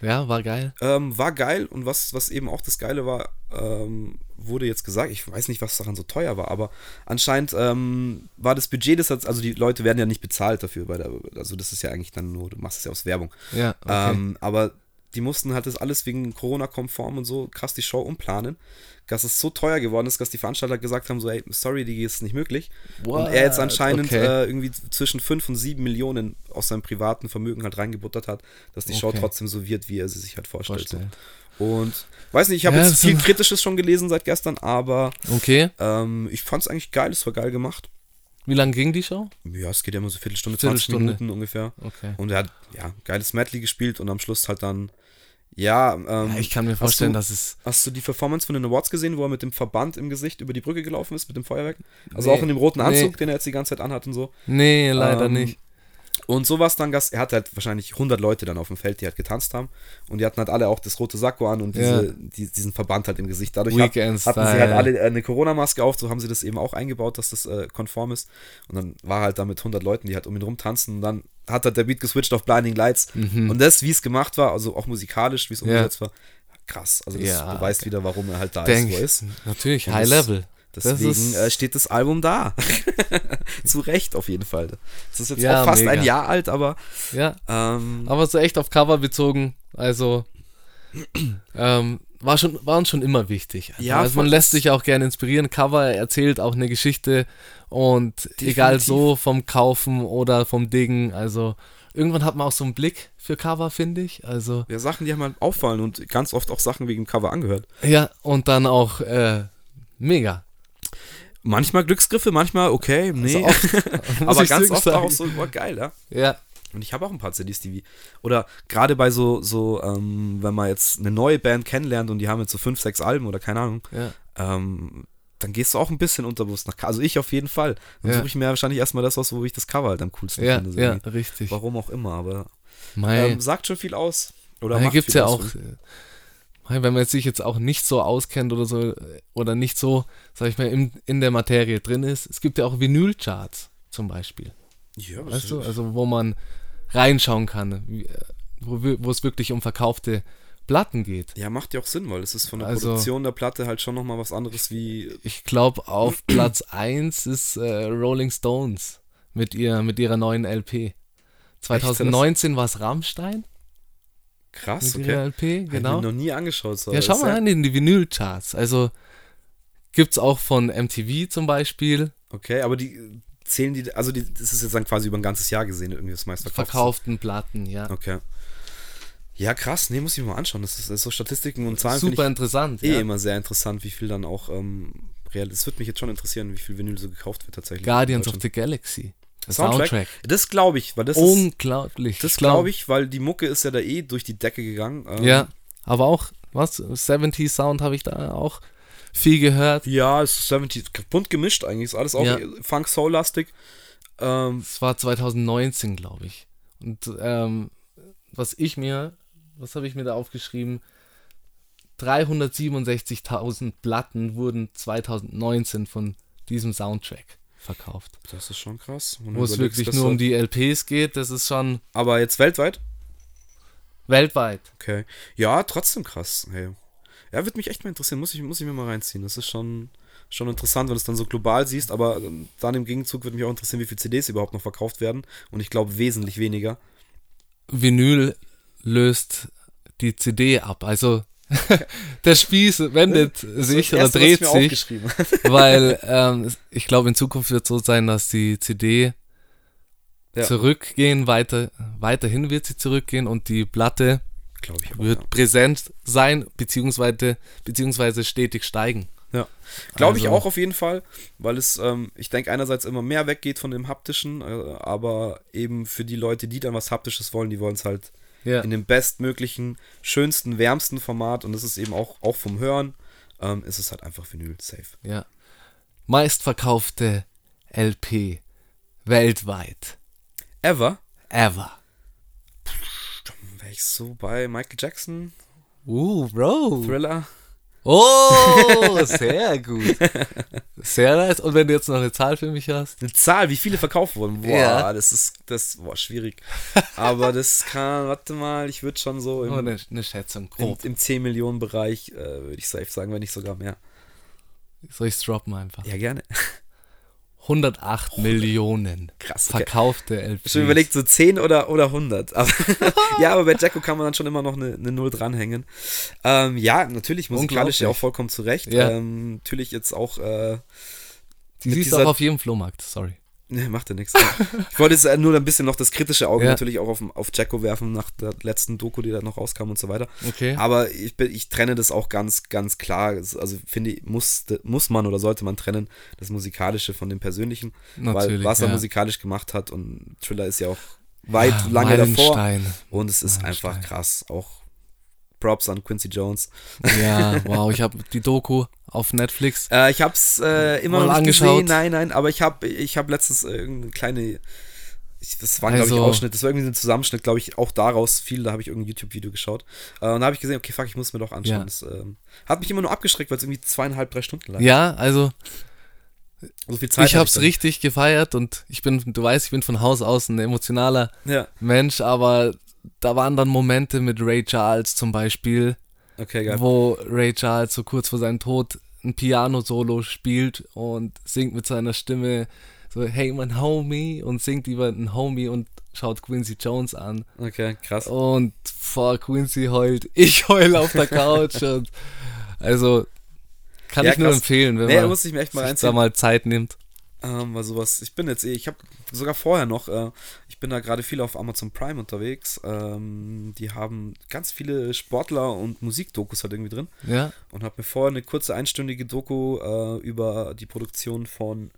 Ja, war geil. Ähm, war geil und was, was eben auch das Geile war, ähm, wurde jetzt gesagt, ich weiß nicht, was daran so teuer war, aber anscheinend ähm, war das Budget, das hat, also die Leute werden ja nicht bezahlt dafür, bei der, also das ist ja eigentlich dann nur, du machst es ja aus Werbung. Ja, okay. Ähm, aber die mussten halt das alles wegen Corona-konform und so krass die Show umplanen, dass es so teuer geworden ist, dass die Veranstalter gesagt haben, so, ey, sorry, die ist nicht möglich. Und er jetzt What? anscheinend Okay. äh, irgendwie zwischen 5 und 7 Millionen aus seinem privaten Vermögen halt reingebuttert hat, dass die Show Okay. trotzdem so wird, wie er sie sich halt vorstellt. So. Vorstellt. Und weiß nicht, ich habe Ja, jetzt viel Kritisches schon gelesen seit gestern, aber Okay. ähm, ich fand es eigentlich geil, es war geil gemacht. Wie lange ging die Show? Ja, es geht ja immer so Viertelstunde, 20 Viertelstunde. Minuten ungefähr. Okay. Und er hat, ja, geiles Medley gespielt und am Schluss halt dann, ja, ähm, Ja, ich kann mir vorstellen, du, dass es. Hast du die Performance von den Awards gesehen, wo er mit dem Verband im Gesicht über die Brücke gelaufen ist, mit dem Feuerwerk? Also Nee, auch in dem roten Anzug, nee. den er jetzt die ganze Zeit anhat und so. Nee, leider Ähm, nicht. Und so war es dann. Er hatte halt wahrscheinlich 100 Leute dann auf dem Feld, die halt getanzt haben. Und die hatten halt alle auch das rote Sakko an und diese, Ja. die, diesen Verband halt im Gesicht. Dadurch hat, hatten sie halt alle eine Corona-Maske auf. So haben sie das eben auch eingebaut, dass das äh, konform ist. Und dann war er halt da mit 100 Leuten, die halt um ihn rum tanzen. Und dann hat halt der Beat geswitcht auf Blinding Lights. Und das, wie es gemacht war, also auch musikalisch, wie es Mhm. Umgesetzt war, krass. Also das Ja, beweist wieder, warum er halt da Denk, ist, wo er ist. natürlich, Und High das- Level. Deswegen ist- äh, steht das Album da. *laughs* Zu Recht auf jeden Fall. Das ist jetzt Ja, auch fast mega. ein Jahr alt, aber Ja, ähm, aber so echt auf Cover bezogen, also ähm, war, schon, war uns schon immer wichtig. Also, Ja, also man lässt sich auch gerne inspirieren. Cover erzählt auch eine Geschichte und egal Definitiv. so vom Kaufen oder vom Diggen, also irgendwann hat man auch so einen Blick für Cover, finde ich. Also Ja, Sachen, die haben halt auffallen und ganz oft auch Sachen wegen dem Cover angehört. ja, und dann auch äh, mega. Manchmal Glücksgriffe, manchmal okay, nee. Also *laughs* *laughs* oft, aber ganz oft sagen. auch so, boah, geil, ja. Ja, Und ich habe auch ein paar CDs, die wie. Oder gerade bei so, so ähm, wenn man jetzt eine neue Band kennenlernt und die haben jetzt so fünf, sechs Alben oder keine Ahnung, ja. ähm, dann gehst du auch ein bisschen unterbewusst nach. Also ich auf jeden Fall. Dann Ja. suche ich mir wahrscheinlich erstmal das aus, wo ich das Cover halt am coolsten Ja, finde. so ja, irgendwie. richtig. Warum auch immer, aber ähm, sagt schon viel aus. Oder Da macht gibt es viel ja aus, auch, äh, wenn man sich jetzt auch nicht so auskennt oder so, oder nicht so, sag ich mal, in, in der Materie drin ist, es gibt ja auch Vinylcharts zum Beispiel. Ja, das Weißt du, also wo man reinschauen kann, wie, äh, wo es wirklich um verkaufte Platten geht. Ja, macht ja auch Sinn, weil es ist von der Also- Produktion der Platte halt schon nochmal was anderes wie. Ich glaube, auf *clears throat* Platz 1 ist äh, Rolling Stones mit, ihr, mit ihrer neuen LP. 2019 war es Rammstein Krass, okay. LP, Hab ich genau. mir noch nie angeschaut. So. Ja, schau mal rein in die Vinylcharts. Also gibt's auch von MTV zum Beispiel Okay, aber die zählen die, also die, das ist jetzt dann quasi über ein ganzes Jahr gesehen, irgendwie das meiste verkauften Platten, ja. Okay. Ja, krass, nee, muss ich mir mal anschauen. Das ist, das ist so Statistiken und Zahlen Super interessant. eh ja. immer sehr interessant, wie viel dann auch ähm, real. Es würde mich jetzt schon interessieren, wie viel Vinyl so gekauft wird tatsächlich. Guardians of the Galaxy. Soundtrack? Soundtrack. Das glaube ich, weil das ist, Unglaublich. das glaube ich, weil die Mucke ist ja da eh durch die Decke gegangen. Ähm, Ja, aber auch, was? 70 Sound habe ich da auch viel gehört. Ja, es ist 70, bunt gemischt eigentlich, ist alles auch Ja. Funk Soul-lastig. Ähm, Es war 2019, glaube ich. Und ähm, was ich mir, was habe ich mir da aufgeschrieben? 367.000 Platten wurden 2019 von diesem Soundtrack verkauft. das ist schon krass. Wo es wirklich nur um die LPs geht, das ist schon Aber jetzt weltweit? weltweit. Okay. Ja, trotzdem krass. Hey. Ja, würde mich echt mal interessieren. Muss ich, muss ich mir mal reinziehen. Das ist schon, schon interessant, wenn du es dann so global siehst. Aber ähm, dann im Gegenzug würde mich auch interessieren, wie viele CDs überhaupt noch verkauft werden. Und ich glaube wesentlich weniger. Vinyl löst die CD ab. Also *laughs* der Spieß wendet sich oder Erste, dreht ich sich, *laughs* weil ähm, ich glaube, in Zukunft wird es so sein, dass die CD Ja. zurückgehen, weiter, weiterhin wird sie zurückgehen und die Platte ich auch. wird Ja. präsent sein, beziehungsweise, beziehungsweise stetig steigen. Ja. Glaube ich Also- auch auf jeden Fall, weil es, ähm, ich denke, einerseits immer mehr weggeht von dem Haptischen, äh, aber eben für die Leute, die dann was Haptisches wollen, die wollen es halt Ja. in dem bestmöglichen, schönsten, wärmsten Format und das ist eben auch, auch vom Hören, ähm, ist es halt einfach Vinyl safe. Ja. Meistverkaufte LP weltweit. Ever Ever. wäre ich so bei Michael Jackson, Uh, Bro. Thriller. Oh, *laughs* sehr gut. Sehr nice. Und wenn du jetzt noch eine Zahl für mich hast? Eine Zahl, wie viele verkauft wurden? Boah, Ja. das ist, das, boah, schwierig. *laughs* Aber das kann, warte mal, ich würde schon so im, Nur eine, eine Schätzung, im, grob. im 10-Millionen-Bereich, äh, würde ich safe sagen, wenn nicht sogar mehr. Soll ich droppen einfach? Ja, gerne. 108 Millionen Krass, okay. verkaufte LPs. Schon überlegt, so 10 oder, oder 100. *laughs* Aber, *laughs* ja, aber bei Jacko kann man dann schon immer noch eine, eine Null dranhängen. Ähm, ja, natürlich, musikalisch ja auch vollkommen zurecht. Ja. Ähm, natürlich jetzt auch, äh, Die siehst du auch auf jedem Flohmarkt, sorry. Ne, macht ja nichts. Ich wollte jetzt nur ein bisschen noch das kritische Auge *laughs* Ja. natürlich auch auf, auf Jacko werfen, nach der letzten Doku, die da noch rauskam und so weiter. Okay. Aber ich, bin- ich trenne das auch ganz, ganz klar. Also finde ich, muss, muss man oder sollte man trennen, das Musikalische von dem Persönlichen. weil Natürlich, was er ja. musikalisch gemacht hat und Thriller ist ja auch weit, Ah, lange davor. Und es ist einfach krass. Auch Props an Quincy Jones. Ja, *laughs* wow, ich habe die Doku auf Netflix. Äh, ich hab's äh, immer Mal noch angeschaut. gesehen. Nein, nein, aber ich habe ich hab letztens äh, irgendeine kleine. Ich, das war, glaube ich, Also- Ausschnitt. Das war irgendwie so ein Zusammenschnitt, glaube ich, auch daraus viel. Da habe ich irgendein YouTube-Video geschaut. Äh, und da habe ich gesehen, okay, fuck, ich muss mir doch anschauen. Ja. Das ähm, hat mich immer nur abgeschreckt, weil es irgendwie zweieinhalb, drei Stunden lang Ja, also So viel Zeit ich hab hab's dann. richtig gefeiert und ich bin, du weißt, ich bin von Haus aus ein emotionaler Ja, Mensch, aber da waren dann Momente mit Ray Charles zum Beispiel, okay, wo Ray Charles so kurz vor seinem Tod ein Piano-Solo spielt und singt mit seiner Stimme so, hey mein Homie und singt über einen Homie und schaut Quincy Jones an Okay, krass. und vor Quincy heult, *laughs* ich heul auf der Couch und also kann Ja, ich nur krass. empfehlen, wenn Nee, man sich da mal Zeit nimmt. Ähm, weil sowas, ich bin jetzt eh, ich habe sogar vorher noch, äh, ich bin da gerade viel auf Amazon Prime unterwegs. Ähm, die haben ganz viele Sportler und Musikdokus halt irgendwie drin. Ja, Und habe mir vorher eine kurze einstündige Doku äh, über die Produktion von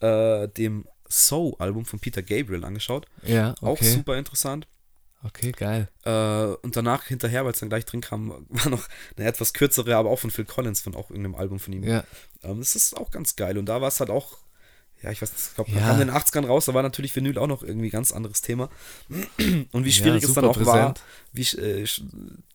äh, dem Soul-Album von Peter Gabriel angeschaut. ja, Auch okay. super interessant. Okay, geil. Äh, und danach hinterher, weil es dann gleich drin kam, *laughs* war noch eine etwas kürzere, aber auch von Phil Collins, von auch irgendeinem Album von ihm. Ja, Ähm, das ist auch ganz geil. Und da war es halt auch, ja, ich weiß nicht, ich glaube, Ja. kam in den 80ern raus, da war natürlich Vinyl auch noch irgendwie ganz anderes Thema. Und wie Ja, schwierig es dann auch war, präsent. wie, sch- äh,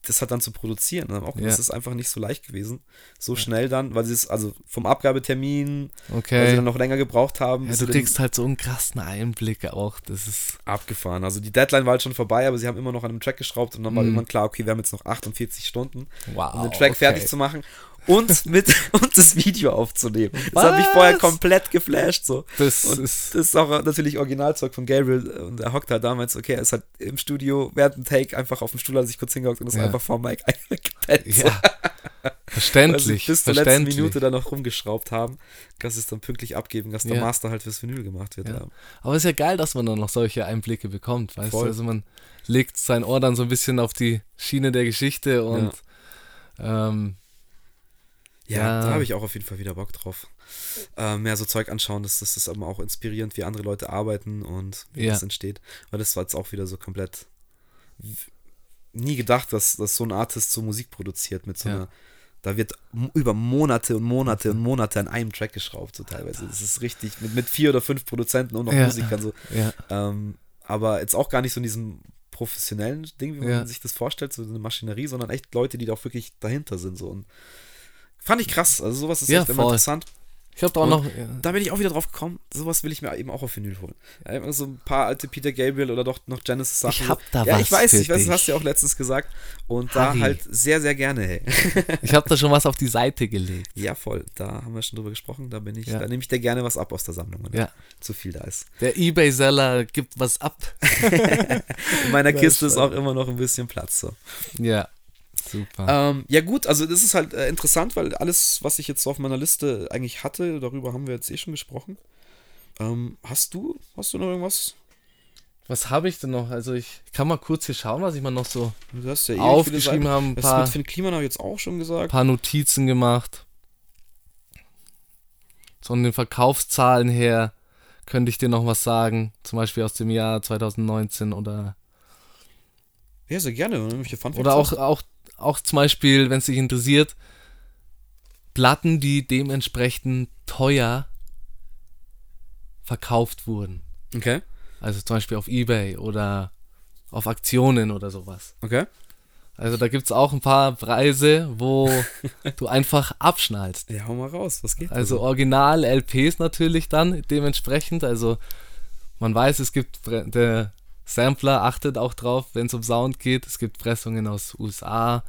das hat dann zu produzieren. Und auch, Ja. Das ist einfach nicht so leicht gewesen. So schnell dann, weil sie es, also vom Abgabetermin, weil sie okay. dann noch länger gebraucht haben, Ja, du kriegst halt so einen krassen Einblick auch. Das ist. abgefahren. Also die Deadline war halt schon vorbei, aber sie haben immer noch an einem Track geschraubt und dann war Mhm. irgendwann klar, okay, wir haben jetzt noch 48 Stunden, Wow. um den Track okay. fertig zu machen und mit *laughs* und das Video aufzunehmen. Das hat mich vorher komplett geflasht so. Das Und ist. das ist auch natürlich Originalzeug von Gabriel und er hockt halt damals, okay, er ist halt im Studio während dem Take einfach auf dem Stuhl, hat sich kurz hingehockt und ist Ja. einfach vor Mike *laughs* eingepennt. so. Ja. Verständlich. bis zur letzten. Minute dann noch rumgeschraubt haben, dass es dann pünktlich abgeben, dass der Ja. Master halt fürs Vinyl gemacht wird. Ja. Aber ist ja geil, dass man dann noch solche Einblicke bekommt, weißt Voll. du? Also man legt sein Ohr dann so ein bisschen auf die Schiene der Geschichte und ähm, Ja, da habe ich auch auf jeden Fall wieder Bock drauf. Äh, mehr so Zeug anschauen, das, das ist aber auch inspirierend, wie andere Leute arbeiten und wie das entsteht. Weil das war jetzt auch wieder so komplett nie gedacht, dass, dass so ein Artist so Musik produziert mit so einer. Da wird über Monate und Monate und Monate an einem Track geschraubt, so teilweise. Das ist richtig, mit, mit vier oder fünf Produzenten und noch. Musikern so. Ähm, aber jetzt auch gar nicht so in diesem professionellen Ding, wie man Ja. sich das vorstellt, so eine Maschinerie, sondern echt Leute, die da auch wirklich dahinter sind. So. Und fand ich krass. Also sowas ist Ja, echt immer voll. interessant. ich habe auch Und noch. Ja, Da bin ich auch wieder drauf gekommen, sowas will ich mir eben auch auf Vinyl holen. Ja, so ein paar alte Peter Gabriel oder doch noch Genesis Sachen. Ich hab da ja, was ich weiß, ich weiß, das hast du ja auch letztens gesagt. Und Harry. da halt sehr, sehr gerne, hey. *laughs* ich habe da schon was auf die Seite gelegt. ja, voll. Da haben wir schon drüber gesprochen. Da bin ich, Ja. da nehme ich dir gerne was ab aus der Sammlung, wenn Ja. zu viel da ist. Der Ebay-Seller gibt was ab. *laughs* In meiner Ja, Kiste ist auch immer noch ein bisschen Platz. So. Ja, super. Ähm, ja gut, also das ist halt äh, interessant, weil alles, was ich jetzt so auf meiner Liste eigentlich hatte, darüber haben wir jetzt eh schon gesprochen. Ähm, hast du, hast du noch irgendwas? Was habe ich denn noch? Also ich kann mal kurz hier schauen, was ich mal noch so ja eh aufgeschrieben habe. Ein. Das mit Finn Kliman habe ich jetzt auch schon gesagt. paar Notizen gemacht. von den Verkaufszahlen her könnte ich dir noch was sagen. Zum Beispiel aus dem Jahr 2019 oder. Ja, sehr gerne. Oder auch, auch, auch zum Beispiel, wenn es dich interessiert, Platten, die dementsprechend teuer verkauft wurden. Okay, Also zum Beispiel auf Ebay oder auf Aktionen oder sowas. okay. Also da gibt es auch ein paar Preise, wo *laughs* du einfach abschnallst. Ja, hau mal raus. Was geht? Also Original-LPs natürlich dann dementsprechend. Also man weiß, es gibt, der Sampler achtet auch drauf, wenn es um Sound geht. Es gibt Pressungen aus USA,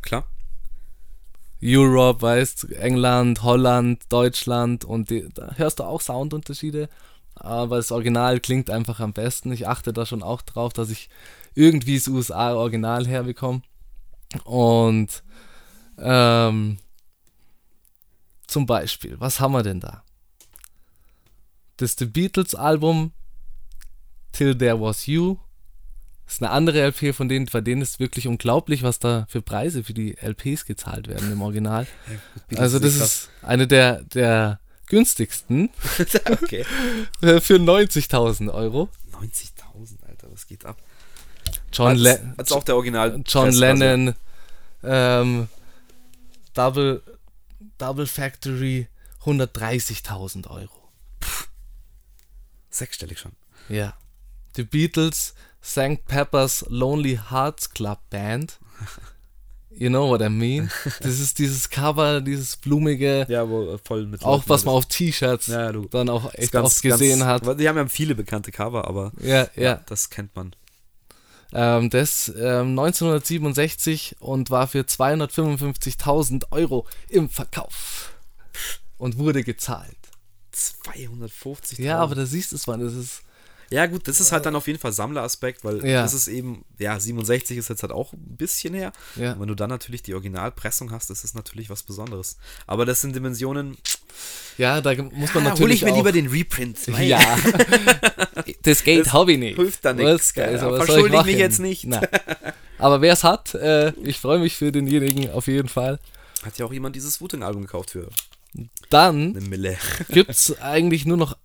Klar. Europe, weißt, England, Holland, Deutschland und die, da hörst du auch Soundunterschiede. Aber das Original klingt einfach am besten. Ich achte da schon auch drauf, dass ich irgendwie das USA-Original herbekomme. Und ähm, zum Beispiel, was haben wir denn da? Das The Beatles-Album Till There Was You. Das ist eine andere LP, von denen, bei denen ist wirklich unglaublich, was da für Preise für die LPs gezahlt werden im Original. Also das ist eine der, der günstigsten *laughs* okay. *laughs* äh, für 90.000 Euro. 90.000, Alter, was geht ab? John, als, Le als auch der Original. John Lennon, ähm, Double, Double Factory, 130.000 Euro. Also sechsstellig schon. Ja. The Beatles, St. Pepper's Lonely Hearts Club Band. You know what I mean? *laughs* Das ist dieses Cover, dieses blumige, Ja, wo äh, voll mit. auch was man auf T-Shirts Ja, dann auch echt ganz- oft gesehen ganz- hat. Die haben ja viele bekannte Cover, aber Ja, ja. ja, das kennt man. Ähm, das ähm, 1967 und war für 255.000 Euro im Verkauf und wurde gezahlt. 250. Ja, aber da siehst du es, man, das ist Ja, gut, das ist halt dann auf jeden Fall Sammleraspekt, weil Ja. das ist eben, ja, 67 ist jetzt halt auch ein bisschen her. Ja. Und wenn du dann natürlich die Originalpressung hast, das ist natürlich was Besonderes. Aber das sind Dimensionen. ja, da muss man Ah, natürlich hol ich mir lieber den Reprint. Ja, *laughs* das geht Das habe ich nicht. hilft da gell? also, ich mich jetzt nicht. Nein. Aber wer es hat, äh, ich freue mich für denjenigen auf jeden Fall. Hat ja auch jemand dieses Wu-Tang-Album gekauft für Dann gibt es eigentlich nur noch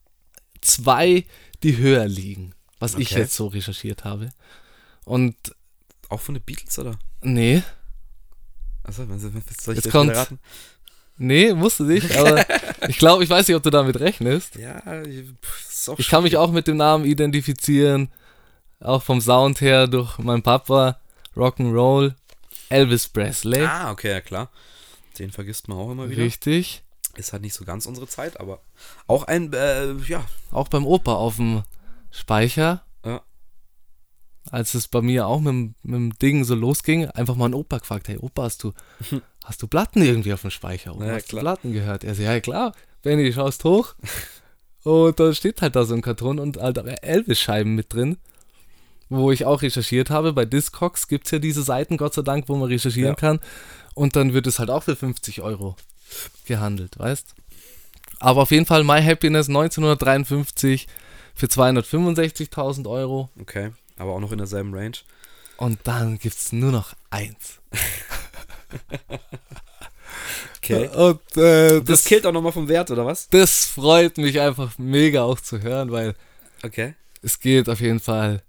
zwei, die höher liegen, was ich Okay. jetzt so recherchiert habe. Und Auch von den Beatles, oder? nee, Achso, soll ich Jetzt kommt- raten? Nee, musst du nicht, aber *laughs* ich glaube, ich weiß nicht, ob du damit rechnest. Ja, ist auch Ich kann mich auch mit dem Namen identifizieren, auch vom Sound her durch meinen Papa, Rock'n'Roll, Elvis Presley. Ah, okay, ja klar. Den vergisst man auch immer wieder. Richtig. Ist halt nicht so ganz unsere Zeit, aber auch ein, äh, ja, Auch beim Opa auf dem Speicher, ja. als es bei mir auch mit, dem- mit dem Ding so losging, einfach mal einen Opa gefragt, hey Opa, hast du, *laughs* hast du Platten irgendwie auf dem Speicher? Oder Ja, hast klar. du Platten gehört? Er so, ja klar, Benny, schaust hoch. *laughs* Und da steht halt da so ein Karton und halt Elvis-Scheiben mit drin. Wo ich auch recherchiert habe. Bei Discogs gibt es ja diese Seiten, Gott sei Dank, wo man recherchieren Ja. kann. Und dann wird es halt auch für 50 Euro gehandelt, weißt? Aber auf jeden Fall My Happiness 1953 für 265.000 Euro. Okay, aber auch noch in derselben Range. Und dann gibt es nur noch eins. Okay. *laughs* Und äh, Das das, killt auch nochmal vom Wert, oder was? das freut mich einfach mega auch zu hören, weil Okay. es geht auf jeden Fall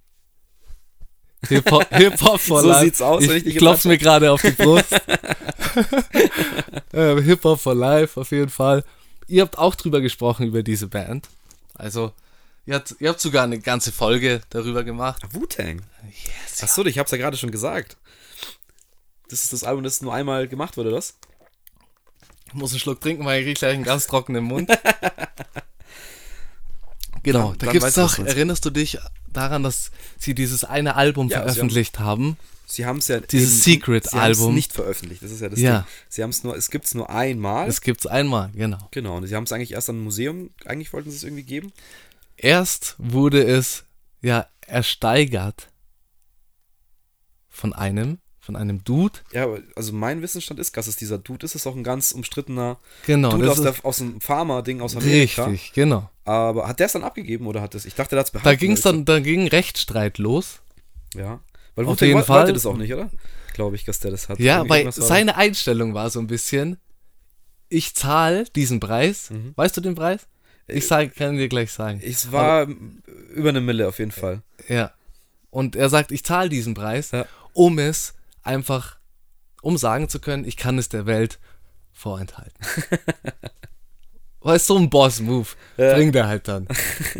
Hip-Hop *laughs* Hip -Hop for So Life. sieht's aus, ich wenn ich ich klopf's mir gerade auf die Brust. *laughs* *laughs* äh, Hip-Hop for Life auf jeden Fall. Ihr habt auch drüber gesprochen, über diese Band. Also, ihr habt, ihr habt sogar eine ganze Folge darüber gemacht. Wu-Tang. Yes, Achso, ich hab's ja gerade schon gesagt. Das ist das Album, das nur einmal gemacht wurde, das? Ich muss einen Schluck trinken, weil ich krieg gleich einen ganz trockenen Mund. Genau, Dann- da dann gibt's doch, erinnerst du dich daran, dass sie dieses eine Album Ja, veröffentlicht haben? Sie haben es ja. Dieses eben- Secret Sie haben's Album. nicht veröffentlicht, das ist ja das Ja. Ding. Sie haben es nur, es gibt's nur einmal. Das gibt's einmal, genau. genau, und sie haben es eigentlich erst an ein Museum, eigentlich wollten sie es irgendwie geben. Erst wurde es ja ersteigert von einem, von einem Dude. Ja, aber- also mein Wissensstand ist, dass es dieser Dude ist. Es ist auch ein ganz umstrittener Genau, Dude das aus, der, aus dem Pharma-Ding aus Amerika. richtig, genau. Aber hat der es dann abgegeben oder hat das? Ich dachte, der hat es behalten. Da ging's weil dann, da ging Rechtsstreit los. Ja. Weil Auf jeden Fall. wollte das auch nicht, oder? Glaube ich, dass der das hat. Ja, weil seine Einstellung war so ein bisschen, ich zahle diesen Preis. Weißt du den Preis? Ich sag, kann dir gleich sagen. Es war über eine Mille auf jeden Fall. Ja. Und er sagt, ich zahle diesen Preis, Ja. um es einfach, um sagen zu können, ich kann es der Welt vorenthalten. *laughs* Du, so ein Boss-Move Ja. bringt er halt dann.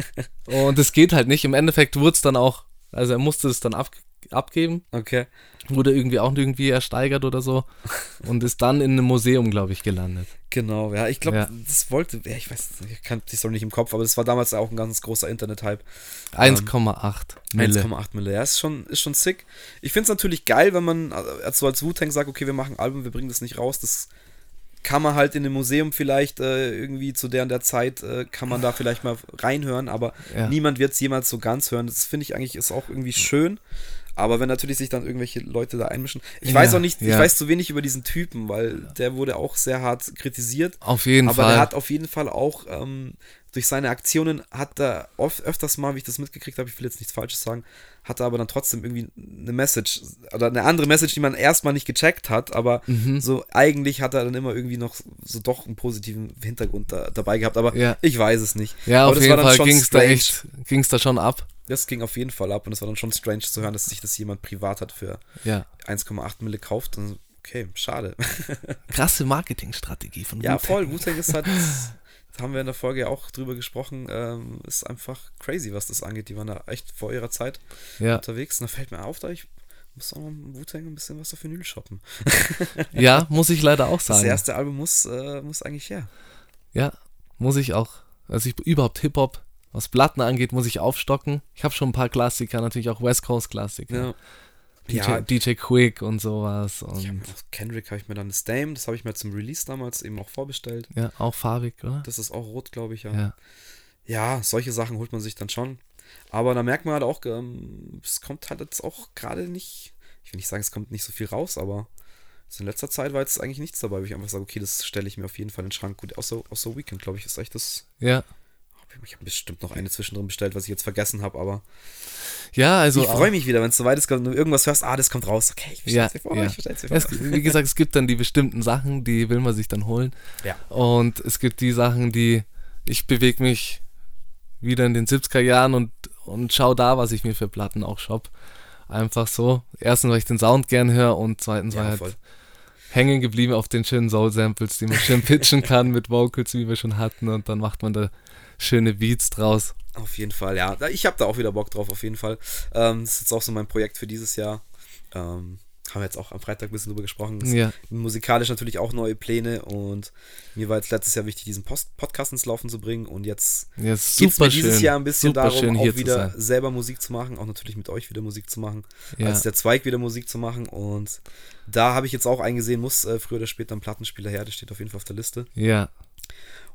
*laughs* Und es geht halt nicht. Im Endeffekt wurde es dann auch, also er musste es dann ab, abgeben, Okay. wurde irgendwie auch irgendwie ersteigert oder so *laughs* und ist dann in einem Museum, glaube ich, gelandet. Genau, ja, ich glaube, Ja. das wollte, ja, ich weiß, ich kann die Story nicht im Kopf, aber das war damals auch ein ganz großer Internet-Hype. 1,8 Mille. 1,8 Mille, ja, ist schon, ist schon sick. Ich finde es natürlich geil, wenn man also so als Wu-Tang sagt, okay, wir machen ein Album, wir bringen das nicht raus, das kann man halt in einem Museum vielleicht äh, irgendwie zu der und der Zeit, äh, kann man da vielleicht mal reinhören, aber Ja. niemand wird es jemals so ganz hören. Das finde ich eigentlich ist auch irgendwie schön. Aber wenn natürlich sich dann irgendwelche Leute da einmischen. Ich Ja, weiß auch nicht, ich ja. weiß zu wenig über diesen Typen, weil der wurde auch sehr hart kritisiert. Auf jeden Aber Fall. der hat auf jeden Fall auch ähm, durch seine Aktionen hat er oft, öfters mal, wie ich das mitgekriegt habe, ich will jetzt nichts Falsches sagen, hat er aber dann trotzdem irgendwie eine Message oder eine andere Message, die man erstmal nicht gecheckt hat, aber Mhm. so eigentlich hat er dann immer irgendwie noch so doch einen positiven Hintergrund da, dabei gehabt, aber Ja. ich weiß es nicht. ja, aber auf jeden Fall ging es da echt, ging es da schon ab. Das ging auf jeden Fall ab und es war dann schon strange zu hören, dass sich das jemand privat hat für Ja. 1,8 Mille kauft und okay, schade. *laughs* Krasse Marketingstrategie von Ja, voll. Wu-Tang ist halt, *laughs* haben wir in der Folge ja auch drüber gesprochen, ähm, ist einfach crazy, was das angeht. Die waren da echt vor ihrer Zeit Ja. unterwegs. Und da fällt mir auf, da ich muss auch noch Wu-Tang ein bisschen was auf Vinyl shoppen. *laughs* ja, muss ich leider auch Das sagen. erste Album muss, äh, muss eigentlich her. Ja, muss ich auch. Also ich überhaupt Hip-Hop, was Platten angeht, muss ich aufstocken. Ich habe schon ein paar Klassiker, natürlich auch West Coast Klassiker. Ja. DJ, Ja. DJ Quick und sowas. Und Ich hab, Kendrick habe ich mir dann das Dame, das habe ich mir zum Release damals eben auch vorbestellt. ja, auch farbig, oder? Das ist auch rot, glaube ich, ja. Ja. ja, solche Sachen holt man sich dann schon. Aber da merkt man halt auch, ähm, es kommt halt jetzt auch gerade nicht, ich will nicht sagen, es kommt nicht so viel raus, aber in letzter Zeit war jetzt eigentlich nichts dabei, wo ich einfach sage, okay, das stelle ich mir auf jeden Fall in den Schrank. Gut, außer, außer Weekend, glaube ich, ist echt das. Ja. Ich habe bestimmt noch eine zwischendrin bestellt, was ich jetzt vergessen habe, aber Ja, also. ich freue mich wieder, wenn es soweit ist, wenn du irgendwas hörst, ah, das kommt raus. Okay, ich Ja, bestell's mir vor, ja. ich bestell's Es, vor. wie gesagt, es gibt dann die bestimmten Sachen, die will man sich dann holen. Ja. Und es gibt die Sachen, die ich bewege mich wieder in den 70er Jahren und, und schau da, was ich mir für Platten auch shop. Einfach so. Erstens, weil ich den Sound gern höre und zweitens, weil Ja, halt voll. hängen geblieben auf den schönen Soul-Samples, die man schön *laughs* pitchen kann mit Vocals, wie wir schon hatten. Und dann macht man da schöne Beats draus. Auf jeden Fall, ja. Ich habe da auch wieder Bock drauf, auf jeden Fall. Ähm, das ist jetzt auch so mein Projekt für dieses Jahr. Ähm, haben wir jetzt auch am Freitag ein bisschen drüber gesprochen. Ja. Musikalisch natürlich auch neue Pläne und mir war jetzt letztes Jahr wichtig, diesen Post Podcast ins Laufen zu bringen und jetzt Ja, geht mir dieses. Jahr ein bisschen darum, auch wieder selber Musik zu machen, auch natürlich mit euch wieder Musik zu machen, Ja. als der Zweig wieder Musik zu machen und da habe ich jetzt auch eingesehen, muss äh, früher oder später ein Plattenspieler her, das steht auf jeden Fall auf der Liste. Ja,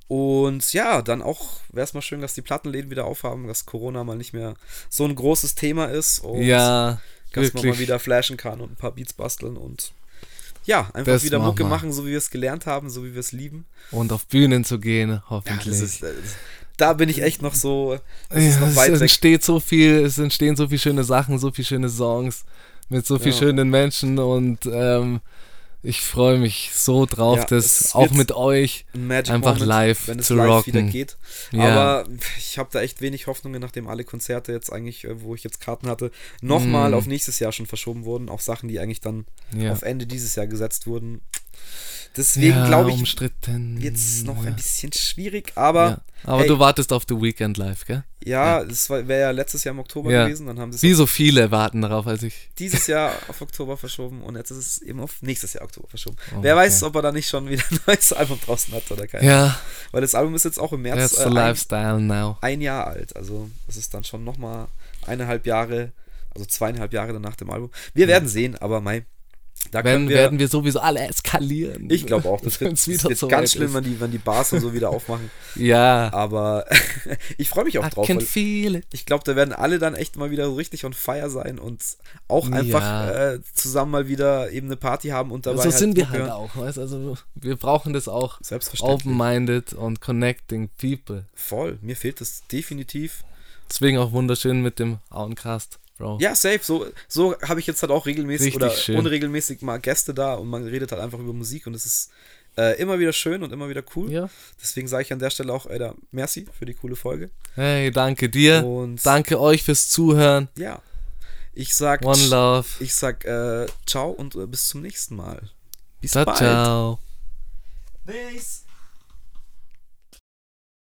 Und ja, dann auch wäre es mal schön, dass die Plattenläden wieder aufhaben, dass Corona mal nicht mehr so ein großes Thema ist und ja, dass man wirklich. mal wieder flashen kann und ein paar Beats basteln und ja, einfach Das wieder Mucke machen, so wie wir es gelernt haben, so wie wir es lieben. Und auf Bühnen zu gehen, Ja, hoffentlich. das ist, äh, da bin ich echt noch so, das Ja, ist noch es weg. entsteht so viel, es entstehen so viele schöne Sachen, so viele schöne Songs mit so vielen Ja. schönen Menschen und ähm, ich freue mich so drauf, Ja, das auch mit euch Magic einfach Moment, live wenn es zu live rocken. wieder geht. Ja. Aber ich habe da echt wenig Hoffnungen, nachdem alle Konzerte jetzt eigentlich, äh, wo ich jetzt Karten hatte, nochmal Mm. auf nächstes Jahr schon verschoben wurden. Auch Sachen, die eigentlich dann ja. auf Ende dieses Jahr gesetzt wurden. Deswegen ja, glaube ich, umstritten. jetzt noch ja. ein bisschen schwierig, aber ja. Aber hey. du wartest auf The Weekend Live, gell? ja, es wäre ja letztes Jahr im Oktober gewesen, dann haben es Wie so viele warten darauf, als ich. dieses Jahr *laughs* auf Oktober verschoben und jetzt ist es eben auf nächstes Jahr Oktober verschoben. Oh, Wer weiß, okay. ob er da nicht schon wieder ein *laughs* neues Album draußen hat oder kein. Ja, Weil das Album ist jetzt auch im März that's äh, the ein, lifestyle now. ein Jahr alt. Also das ist dann schon nochmal eineinhalb Jahre, also zweieinhalb Jahre dann nach dem Album. Wir werden sehen, aber Mai, da Wenn, wir. werden wir sowieso alle eskalieren. ich glaube auch, das *laughs* wird, das wieder wird so ganz schlimm, ist. wenn die, wenn die Bars und so wieder aufmachen. *laughs* Ja, Aber *laughs* ich freue mich auch I drauf, ich glaube, da werden alle dann echt mal wieder so richtig on fire sein und auch einfach Ja. äh, zusammen mal wieder eben eine Party haben und dabei so sind wir halt auch, weißt also wir brauchen das auch. Selbstverständlich. Open-minded und connecting people. Voll, mir fehlt das definitiv. Deswegen auch wunderschön mit dem Auencast, Bro. Ja, safe. So, so habe ich jetzt halt auch regelmäßig Richtig oder schön. unregelmäßig mal Gäste da und man redet halt einfach über Musik und es ist Äh, immer wieder schön und immer wieder cool. Ja. Deswegen sage ich an der Stelle auch, Alter, merci für die coole Folge. Hey, danke dir. Und Danke euch fürs Zuhören. ja, ich sag, One love. ich sag äh, ciao und äh, bis zum nächsten Mal. Bis Ciao, bald. ciao. Bis.